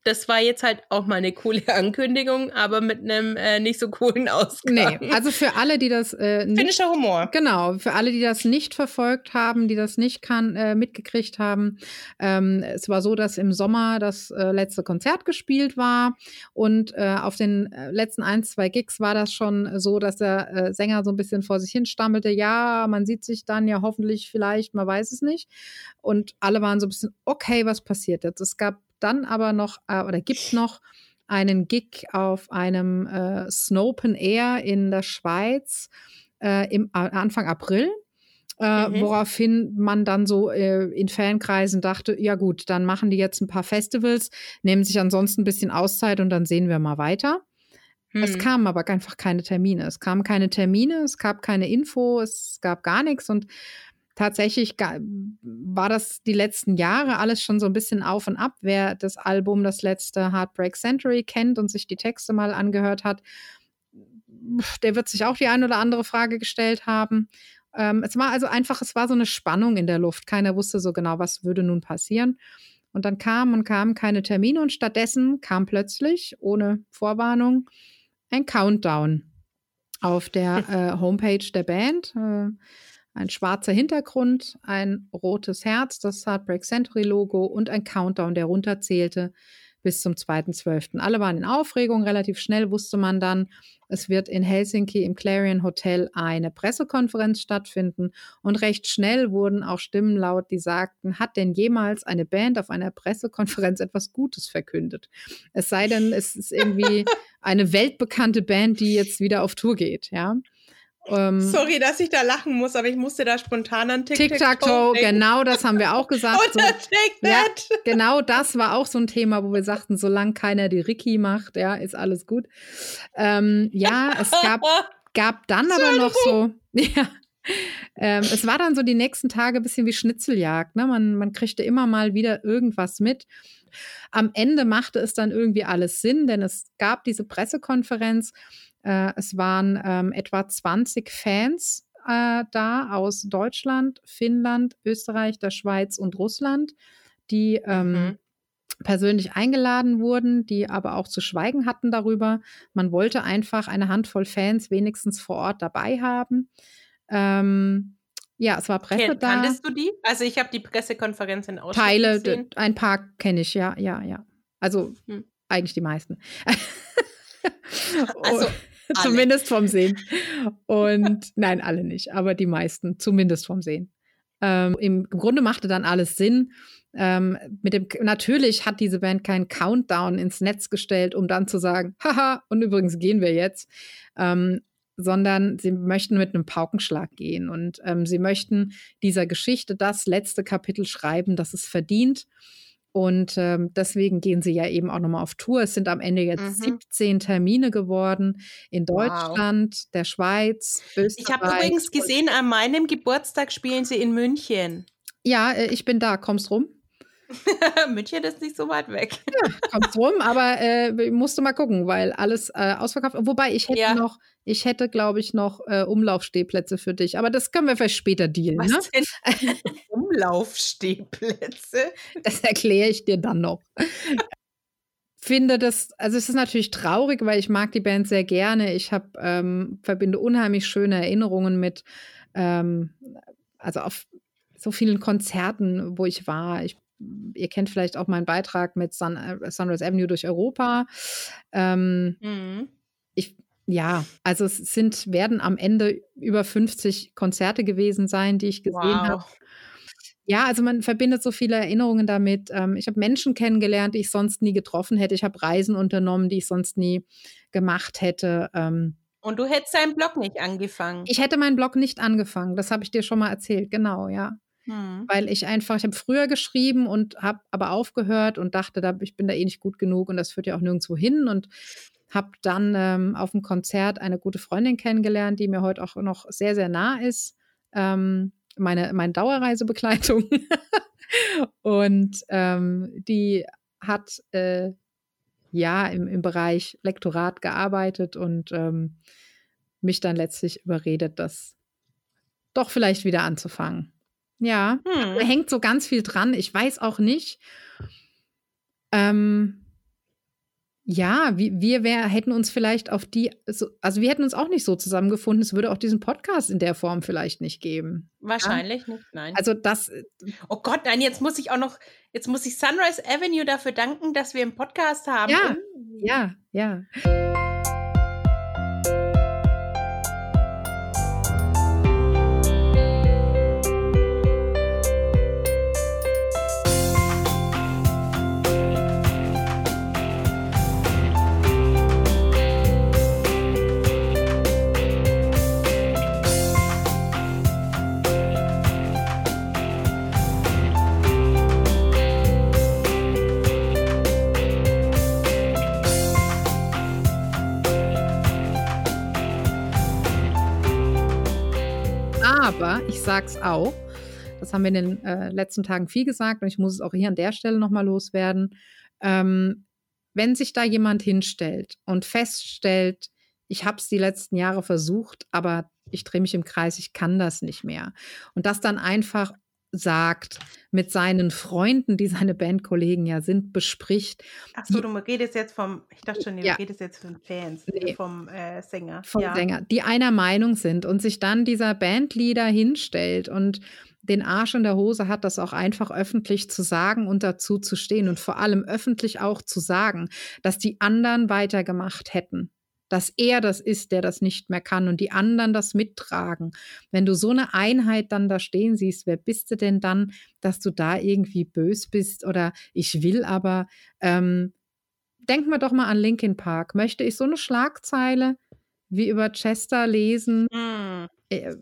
Speaker 1: das war jetzt halt auch mal eine coole Ankündigung, aber mit einem äh, nicht so coolen Ausgang.
Speaker 3: Nee, also für alle, die das äh, nicht
Speaker 1: Finnischer Humor.
Speaker 3: Genau, für alle, die das nicht verfolgt haben, die das nicht kann, äh, mitgekriegt haben. Ähm, es war so, dass im Sommer das äh, letzte Konzert gespielt war und äh, auf den äh, letzten ein, zwei Gigs war das schon so, dass der äh, Sänger so ein bisschen vor sich hin stammelte, ja, man sieht sich dann ja hoffentlich vielleicht, man weiß es nicht. Und alle waren so ein bisschen, okay, was passiert jetzt? Es gab dann aber noch, äh, oder gibt noch einen Gig auf einem äh, Snopen Air in der Schweiz äh, im A- Anfang April. Äh,
Speaker 1: Mhm.
Speaker 3: Woraufhin man dann so äh, in Fankreisen dachte, ja gut, dann machen die jetzt ein paar Festivals, nehmen sich ansonsten ein bisschen Auszeit und dann sehen wir mal weiter. Es
Speaker 1: Hm.
Speaker 3: kamen aber einfach keine Termine. Es kamen keine Termine, es gab keine Info, es gab gar nichts und tatsächlich war das die letzten Jahre alles schon so ein bisschen auf und ab. Wer das Album, das letzte Heartbreak Century kennt und sich die Texte mal angehört hat, der wird sich auch die ein oder andere Frage gestellt haben. Ähm, es war also einfach, es war so eine Spannung in der Luft. Keiner wusste so genau, was würde nun passieren. Und dann kamen und kamen keine Termine und stattdessen kam plötzlich, ohne Vorwarnung, ein Countdown auf der äh, Homepage der Band. Äh, ein schwarzer Hintergrund, ein rotes Herz, das Heartbreak Century Logo und ein Countdown, der runterzählte bis zum 2.12. Alle waren in Aufregung. Relativ schnell wusste man dann, es wird in Helsinki im Clarion Hotel eine Pressekonferenz stattfinden. Und recht schnell wurden auch Stimmen laut, die sagten, hat denn jemals eine Band auf einer Pressekonferenz etwas Gutes verkündet? Es sei denn, es ist irgendwie eine weltbekannte Band, die jetzt wieder auf Tour geht, ja. Ähm,
Speaker 1: Sorry, dass ich da lachen muss, aber ich musste da spontan an
Speaker 3: Tic-Tac-Toe,
Speaker 1: denken.
Speaker 3: genau das haben wir auch gesagt. So,
Speaker 1: Oder Take
Speaker 3: ja, genau das war auch so ein Thema, wo wir sagten, solange keiner die Ricky macht, ja, ist alles gut. Ähm, ja, es gab, gab dann aber noch so, ja, ähm, es war dann so die nächsten Tage ein bisschen wie Schnitzeljagd. Ne? Man, man kriegte immer mal wieder irgendwas mit. Am Ende machte es dann irgendwie alles Sinn, denn es gab diese Pressekonferenz. Äh, es waren ähm, etwa 20 Fans äh, da aus Deutschland, Finnland, Österreich, der Schweiz und Russland, die ähm,
Speaker 1: Mhm.
Speaker 3: persönlich eingeladen wurden, die aber auch zu schweigen hatten darüber. Man wollte einfach eine Handvoll Fans wenigstens vor Ort dabei haben. Ähm, ja, es war Presse
Speaker 1: Ken,
Speaker 3: da.
Speaker 1: kanntest du die? Also ich habe die Pressekonferenz in Ausschnitt
Speaker 3: Teile,
Speaker 1: gesehen.
Speaker 3: ein paar kenne ich, ja, ja, ja. Also
Speaker 1: Hm.
Speaker 3: eigentlich die meisten.
Speaker 1: Also,
Speaker 3: zumindest vom Sehen. Und nein, alle nicht, aber die meisten, zumindest vom Sehen. Ähm, Im Grunde machte dann alles Sinn. Ähm, mit dem, natürlich hat diese Band keinen Countdown ins Netz gestellt, um dann zu sagen, haha, und übrigens gehen wir jetzt. Ähm, sondern sie möchten mit einem Paukenschlag gehen und ähm, sie möchten dieser Geschichte das letzte Kapitel schreiben, das es verdient. Und ähm, deswegen gehen sie ja eben auch nochmal auf Tour. Es sind am Ende jetzt
Speaker 1: Mhm.
Speaker 3: 17 Termine geworden in
Speaker 1: Wow.
Speaker 3: Deutschland, der Schweiz, Österreich.
Speaker 1: Ich habe übrigens gesehen, an meinem Geburtstag spielen sie in München.
Speaker 3: Ja, äh, ich bin da. Kommst rum?
Speaker 1: München ist nicht so weit weg.
Speaker 3: Kommst rum, aber äh, musst du mal gucken, weil alles äh, ausverkauft. Wobei ich hätte
Speaker 1: Ja.
Speaker 3: noch, ich hätte, glaube ich, noch äh, Umlaufstehplätze für dich. Aber das können wir vielleicht später dealen. Ne?
Speaker 1: Was denn? Umlaufstehplätze?
Speaker 3: Das erkläre ich dir dann noch. Finde das, also es ist natürlich traurig, weil ich mag die Band sehr gerne. Ich habe ähm, verbinde unheimlich schöne Erinnerungen mit, ähm, also auf so vielen Konzerten, wo ich war. Ich, ihr kennt vielleicht auch meinen Beitrag mit Sun, äh, Sunrise Avenue durch Europa. Ähm,
Speaker 1: Mhm.
Speaker 3: ich, ja, also es sind, werden am Ende über 50 Konzerte gewesen sein, die ich gesehen habe.
Speaker 1: Wow.
Speaker 3: Ja, also man verbindet so viele Erinnerungen damit. Ähm, ich habe Menschen kennengelernt, die ich sonst nie getroffen hätte. Ich habe Reisen unternommen, die ich sonst nie gemacht hätte. Ähm,
Speaker 1: Und du hättest deinen Blog nicht angefangen.
Speaker 3: ich hätte meinen Blog nicht angefangen. Das habe ich dir schon mal erzählt. Genau, ja.
Speaker 1: Hm.
Speaker 3: Weil ich einfach, ich habe früher geschrieben und habe aber aufgehört und dachte, da, ich bin da eh nicht gut genug und das führt ja auch nirgendwo hin. Und habe dann ähm, auf dem Konzert eine gute Freundin kennengelernt, die mir heute auch noch sehr, sehr nah ist. Ähm, meine, meine Dauerreisebegleitung. und ähm, die hat äh, ja im, im Bereich Lektorat gearbeitet und ähm, mich dann letztlich überredet, das doch vielleicht wieder anzufangen. Ja, da
Speaker 1: Hm.
Speaker 3: hängt so ganz viel dran. Ich weiß auch nicht. Ähm, ja, wir wär, hätten uns vielleicht auf die, so, also wir hätten uns auch nicht so zusammengefunden. Es würde auch diesen Podcast in der Form vielleicht nicht geben.
Speaker 1: Wahrscheinlich nicht, nein.
Speaker 3: Also das,
Speaker 1: oh Gott, nein, jetzt muss ich auch noch, jetzt muss ich Sunrise Avenue dafür danken, dass wir einen Podcast haben.
Speaker 3: Ja. Ja, ja. Aber ich sag's auch, Das haben wir in den äh, letzten Tagen viel gesagt und ich muss es auch hier an der Stelle nochmal loswerden. Ähm, wenn sich da jemand hinstellt und feststellt, ich habe es die letzten Jahre versucht, aber ich drehe mich im Kreis, ich kann das nicht mehr. Und das dann einfach sagt, mit seinen Freunden, die seine Bandkollegen ja sind, bespricht.
Speaker 1: Ach so, du redest jetzt vom, ich dachte schon, du
Speaker 3: Ja.
Speaker 1: redest jetzt von Fans,
Speaker 3: Nee.
Speaker 1: vom äh, Sänger.
Speaker 3: vom
Speaker 1: ja.
Speaker 3: Sänger, die einer Meinung sind und sich dann dieser Bandleader hinstellt und den Arsch in der Hose hat, das auch einfach öffentlich zu sagen und dazu zu stehen und vor allem öffentlich auch zu sagen, dass die anderen weitergemacht hätten. Dass er das ist, der das nicht mehr kann und die anderen das mittragen. Wenn du so eine Einheit dann da stehen siehst, wer bist du denn dann, dass du da irgendwie bös bist oder ich will aber, ähm, denken wir doch mal an Linkin Park. Möchte ich so eine Schlagzeile wie über Chester lesen?
Speaker 1: Hm.
Speaker 3: Äh,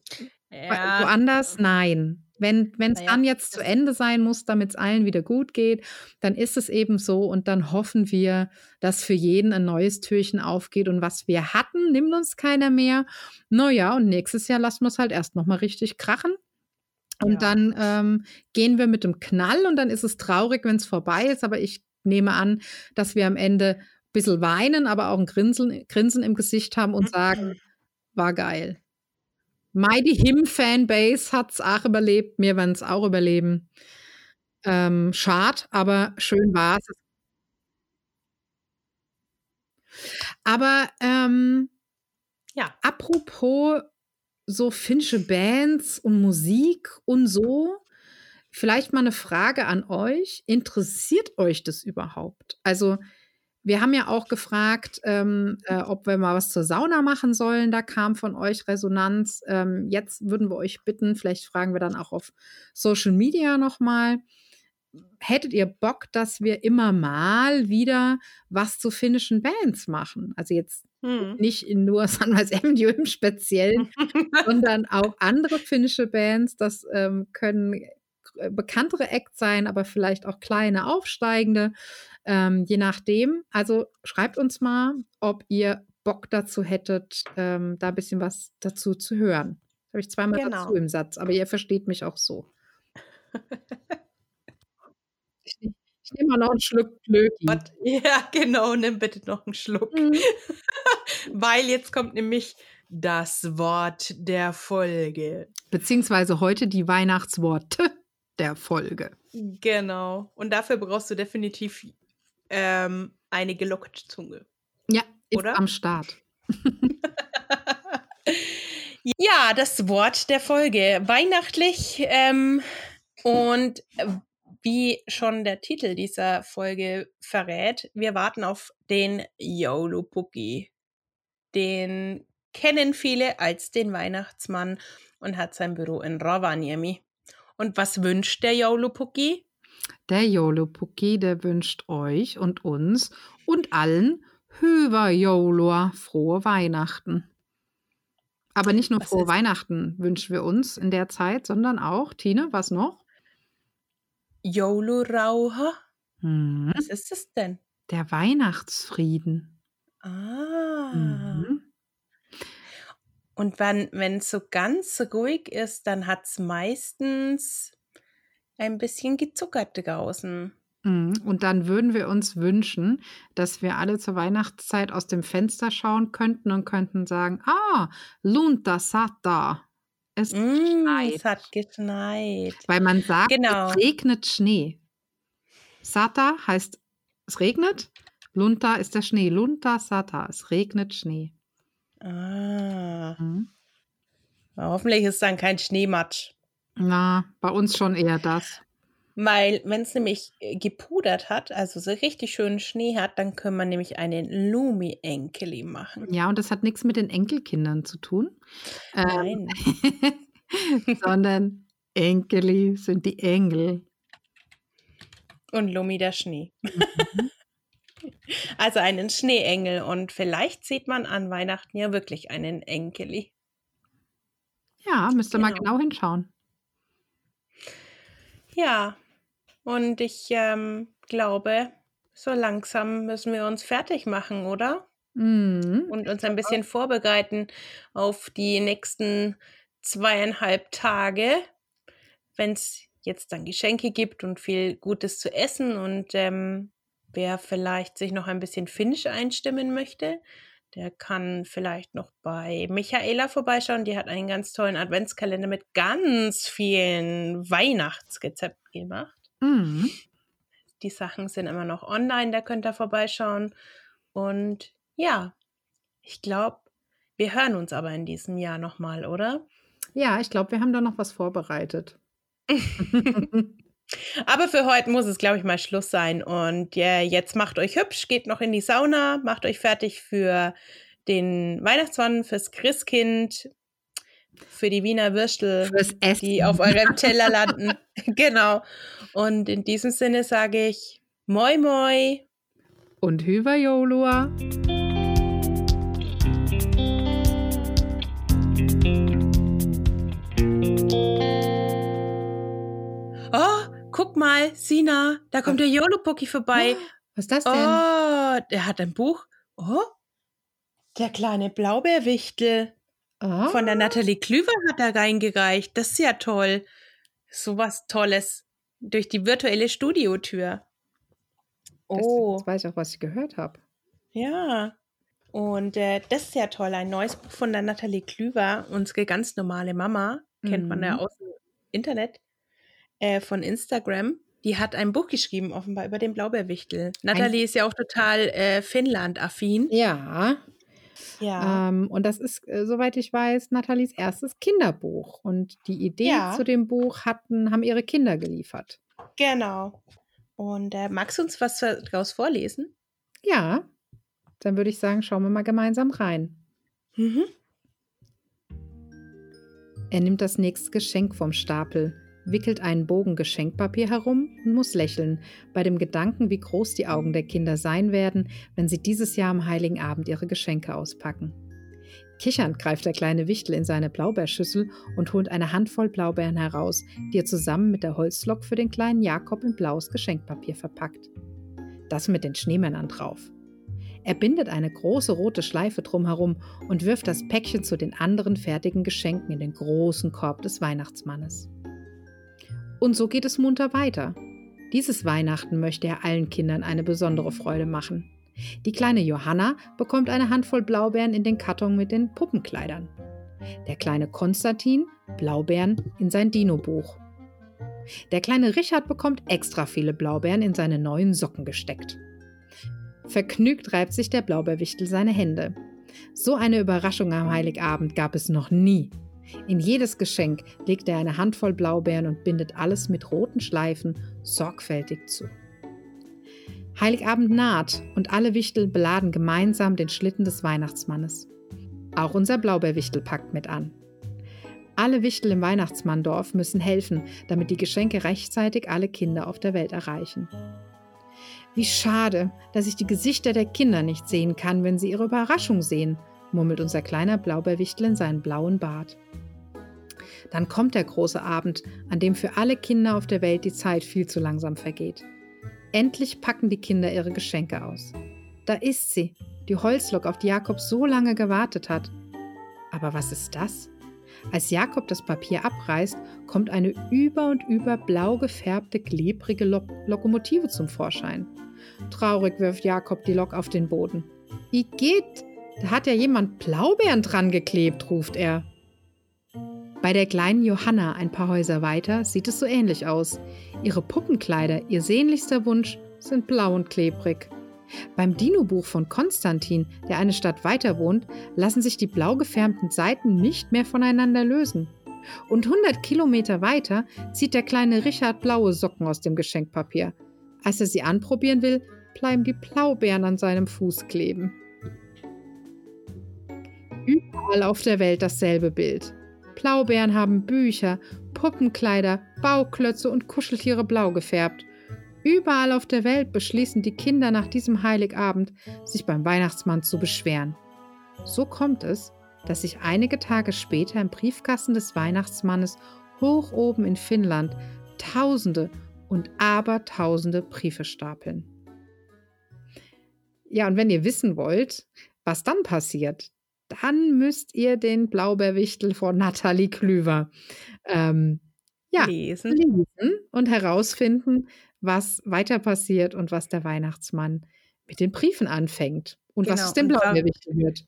Speaker 1: Ja,
Speaker 3: woanders? Nein. Wenn es
Speaker 1: Naja,
Speaker 3: dann jetzt zu Ende sein muss, damit es allen wieder gut geht, dann ist es eben so und dann hoffen wir, dass für jeden ein neues Türchen aufgeht und was wir hatten, nimmt uns keiner mehr. Naja, und nächstes Jahr lassen wir es halt erst nochmal richtig krachen. Und
Speaker 1: Ja.
Speaker 3: dann ähm, gehen wir mit dem Knall und dann ist es traurig, wenn es vorbei ist. Aber ich nehme an, dass wir am Ende ein bisschen weinen, aber auch ein Grinsen, Grinsen im Gesicht haben und sagen, war geil. Mighty Him Fanbase hat es auch überlebt, wir werden es auch überleben. Ähm, schade, aber schön war es. Aber ähm,
Speaker 1: Ja.
Speaker 3: apropos so finnische Bands und Musik und so, vielleicht mal eine Frage an euch. Interessiert euch das überhaupt? Also, wir haben ja auch gefragt, ähm, äh, ob wir mal was zur Sauna machen sollen. Da kam von euch Resonanz. Ähm, jetzt würden wir euch bitten, vielleicht fragen wir dann auch auf Social Media nochmal. Hättet ihr Bock, dass wir immer mal wieder was zu finnischen Bands machen? Also jetzt
Speaker 1: Hm.
Speaker 3: nicht in nur Sunrise Avenue im Speziellen, sondern auch andere finnische Bands. Das ähm, können äh, bekanntere Acts sein, aber vielleicht auch kleine aufsteigende, ähm, je nachdem. Also schreibt uns mal, ob ihr Bock dazu hättet, ähm, da ein bisschen was dazu zu hören. Das habe ich zweimal
Speaker 1: Genau.
Speaker 3: dazu im Satz, aber ihr versteht mich auch so. ich ich nehme mal noch einen Schluck.
Speaker 1: What? Ja, genau, nimm bitte noch einen Schluck.
Speaker 3: Mhm.
Speaker 1: Weil jetzt kommt nämlich das Wort der Folge.
Speaker 3: Beziehungsweise heute die Weihnachtsworte der Folge.
Speaker 1: Genau. Und dafür brauchst du definitiv ähm, eine gelockte Zunge.
Speaker 3: Ja, ist
Speaker 1: Oder?
Speaker 3: am Start.
Speaker 1: Ja, das Wort der Folge. Weihnachtlich ähm, und äh, wie schon der Titel dieser Folge verrät, wir warten auf den Joulupukki. Den kennen viele als den Weihnachtsmann und hat sein Büro in Rovaniemi. Und was wünscht der Joulupukki?
Speaker 3: Der Joulupukki, der wünscht euch und uns und allen Hyvää joulua, frohe Weihnachten. Aber nicht nur
Speaker 1: Was
Speaker 3: frohe Weihnachten wünschen wir uns in der Zeit, sondern auch, Tine, was noch?
Speaker 1: Joulurauha?
Speaker 3: Hm,
Speaker 1: Was ist es denn?
Speaker 3: der Weihnachtsfrieden.
Speaker 1: Ah.
Speaker 3: Mhm.
Speaker 1: Und wenn es so ganz ruhig ist, dann hat es meistens ein bisschen gezuckert draußen.
Speaker 3: Mhm. Und dann würden wir uns wünschen, dass wir alle zur Weihnachtszeit aus dem Fenster schauen könnten und könnten sagen, ah, lunta sata. Es
Speaker 1: Mm, es hat geschneit.
Speaker 3: Weil man sagt,
Speaker 1: Genau.
Speaker 3: es regnet Schnee. Sata heißt, es regnet. Lunta ist der Schnee. Lunta Sata, es regnet Schnee.
Speaker 1: Ah,
Speaker 3: Mhm.
Speaker 1: hoffentlich ist dann kein Schneematsch.
Speaker 3: Na, bei uns schon eher das.
Speaker 1: Weil, wenn es nämlich äh, gepudert hat, also so richtig schönen Schnee hat, dann können wir nämlich einen Lumi-Enkeli machen.
Speaker 3: Ja, und das hat nichts mit den Enkelkindern zu tun. Ähm,
Speaker 1: Nein.
Speaker 3: sondern Enkeli sind die Engel.
Speaker 1: Und Lumi der Schnee.
Speaker 3: Mhm.
Speaker 1: Also einen Schneeengel. Und vielleicht sieht man an Weihnachten ja wirklich einen Enkeli.
Speaker 3: Ja, müsst ihr mal
Speaker 1: Genau.
Speaker 3: genau hinschauen.
Speaker 1: Ja, und ich ähm, glaube, so langsam müssen wir uns fertig machen, oder?
Speaker 3: Mhm.
Speaker 1: Und uns ein bisschen vorbereiten auf die nächsten zweieinhalb Tage. wenn es jetzt dann Geschenke gibt und viel Gutes zu essen und ähm, wer vielleicht sich noch ein bisschen finnisch einstimmen möchte, der kann vielleicht noch bei Michaela vorbeischauen. Die hat einen ganz tollen Adventskalender mit ganz vielen Weihnachtsrezepten gemacht.
Speaker 3: Mhm.
Speaker 1: Die Sachen sind immer noch online, da könnt ihr vorbeischauen. Und ja, ich glaube, wir hören uns aber in diesem Jahr nochmal, oder?
Speaker 3: Ja, ich glaube, wir haben da noch was vorbereitet.
Speaker 1: Aber für heute muss es, glaube ich, mal Schluss sein. Und ja, jetzt macht euch hübsch, geht noch in die Sauna, macht euch fertig für den Weihnachtsmann, fürs Christkind, für die Wiener Würstel,
Speaker 3: Fürs Essen.
Speaker 1: die auf eurem Teller landen. genau. Und in diesem Sinne sage ich Moi Moi.
Speaker 3: Und Hyvä joulua.
Speaker 1: Guck mal, Sina, da kommt der Yolo-Poki vorbei.
Speaker 3: Was ist das denn?
Speaker 1: Oh, der hat ein Buch. Oh, der kleine Blaubeerwichtel.
Speaker 3: Ah.
Speaker 1: Von der Nathalie Klüver hat er reingereicht. Das ist ja toll. Sowas Tolles. Durch die virtuelle Studiotür.
Speaker 3: Das-
Speaker 1: Oh,
Speaker 3: Jetzt weiß ich auch, was ich gehört habe.
Speaker 1: ja. Und äh, das ist ja toll. Ein neues Buch von der Nathalie Klüver, unsere ganz normale Mama. Kennt man ja
Speaker 3: Mhm.
Speaker 1: aus dem Internet, äh, von Instagram. Die hat ein Buch geschrieben, offenbar über den Blaubeerwichtel. Nathalie ist ja auch total äh, Finnland-affin.
Speaker 3: Ja,
Speaker 1: Ja.
Speaker 3: ähm, und das ist, äh, soweit ich weiß, Nathalies erstes Kinderbuch. Und die Idee
Speaker 1: Ja.
Speaker 3: zu dem Buch hatten, haben ihre Kinder geliefert.
Speaker 1: Genau. Und äh, magst du uns was daraus vorlesen?
Speaker 3: Ja, dann würde ich sagen, schauen wir mal gemeinsam rein.
Speaker 1: Mhm.
Speaker 3: Er nimmt das nächste Geschenk vom Stapel, wickelt einen Bogen Geschenkpapier herum und muss lächeln bei dem Gedanken, wie groß die Augen der Kinder sein werden, wenn sie dieses Jahr am heiligen Abend ihre Geschenke auspacken. Kichernd greift der kleine Wichtel in seine Blaubeerschüssel und holt eine Handvoll Blaubeeren heraus, die er zusammen mit der Holzlok für den kleinen Jakob in blaues Geschenkpapier verpackt. Das mit den Schneemännern drauf. Er bindet eine große rote Schleife drumherum und wirft das Päckchen zu den anderen fertigen Geschenken in den großen Korb des Weihnachtsmannes. Und so geht es munter weiter. Dieses Weihnachten möchte er allen Kindern eine besondere Freude machen. Die kleine Johanna bekommt eine Handvoll Blaubeeren in den Karton mit den Puppenkleidern. Der kleine Konstantin Blaubeeren in sein Dino-Buch. Der kleine Richard bekommt extra viele Blaubeeren in seine neuen Socken gesteckt. Vergnügt reibt sich der Blaubeerwichtel seine Hände. So eine Überraschung am Heiligabend gab es noch nie. In jedes Geschenk legt er eine Handvoll Blaubeeren und bindet alles mit roten Schleifen sorgfältig zu. Heiligabend naht und alle Wichtel beladen gemeinsam den Schlitten des Weihnachtsmannes. Auch unser Blaubeerwichtel packt mit an. Alle Wichtel im Weihnachtsmanndorf müssen helfen, damit die Geschenke rechtzeitig alle Kinder auf der Welt erreichen. Wie schade, dass ich die Gesichter der Kinder nicht sehen kann, wenn sie ihre Überraschung sehen, murmelt unser kleiner Blaubeerwichtel in seinen blauen Bart. Dann kommt der große Abend, an dem für alle Kinder auf der Welt die Zeit viel zu langsam vergeht. Endlich packen die Kinder ihre Geschenke aus. Da ist sie, die Holzlok, auf die Jakob so lange gewartet hat. Aber was ist das? Als Jakob das Papier abreißt, kommt eine über und über blau gefärbte, klebrige Lok Lokomotive zum Vorschein. Traurig wirft Jakob die Lok auf den Boden. Igitt, da hat ja jemand Blaubeeren dran geklebt, ruft er. Bei der kleinen Johanna ein paar Häuser weiter sieht es so ähnlich aus. Ihre Puppenkleider, ihr sehnlichster Wunsch, sind blau und klebrig. Beim Dino-Buch von Konstantin, der eine Stadt weiter wohnt, lassen sich die blau gefärbten Seiten nicht mehr voneinander lösen. Und 100 Kilometer weiter zieht der kleine Richard blaue Socken aus dem Geschenkpapier. Als er sie anprobieren will, bleiben die Blaubeeren an seinem Fuß kleben. Überall auf der Welt dasselbe Bild. Blaubeeren haben Bücher, Puppenkleider, Bauklötze und Kuscheltiere blau gefärbt. Überall auf der Welt beschließen die Kinder nach diesem Heiligabend, sich beim Weihnachtsmann zu beschweren. So kommt es, dass sich einige Tage später im Briefkasten des Weihnachtsmannes hoch oben in Finnland Tausende und Abertausende Briefe stapeln. Ja, und wenn ihr wissen wollt, was dann passiert, dann müsst ihr den Blaubeerwichtel von Nathalie Klüver ähm, Ja,
Speaker 1: lesen.
Speaker 3: lesen und herausfinden, was weiter passiert und was der Weihnachtsmann mit den Briefen anfängt und was
Speaker 1: Genau,
Speaker 3: es dem Blaubeerwichtchen wird.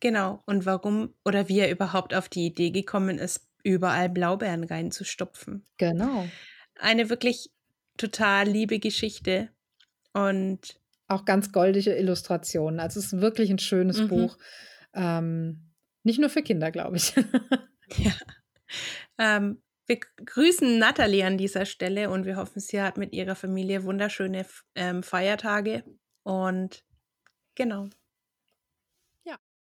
Speaker 1: Genau. Und warum oder wie er überhaupt auf die Idee gekommen ist, überall Blaubeeren reinzustopfen.
Speaker 3: Genau.
Speaker 1: Eine wirklich total liebe Geschichte und
Speaker 3: Auch ganz goldige Illustrationen. Also, es ist wirklich 'n schönes
Speaker 1: Mhm.
Speaker 3: Buch. Ähm, nicht nur für Kinder, glaube ich.
Speaker 1: Ja. Ähm, wir grüßen Natalie an dieser Stelle und wir hoffen, sie hat mit ihrer Familie wunderschöne ähm, Feiertage und genau.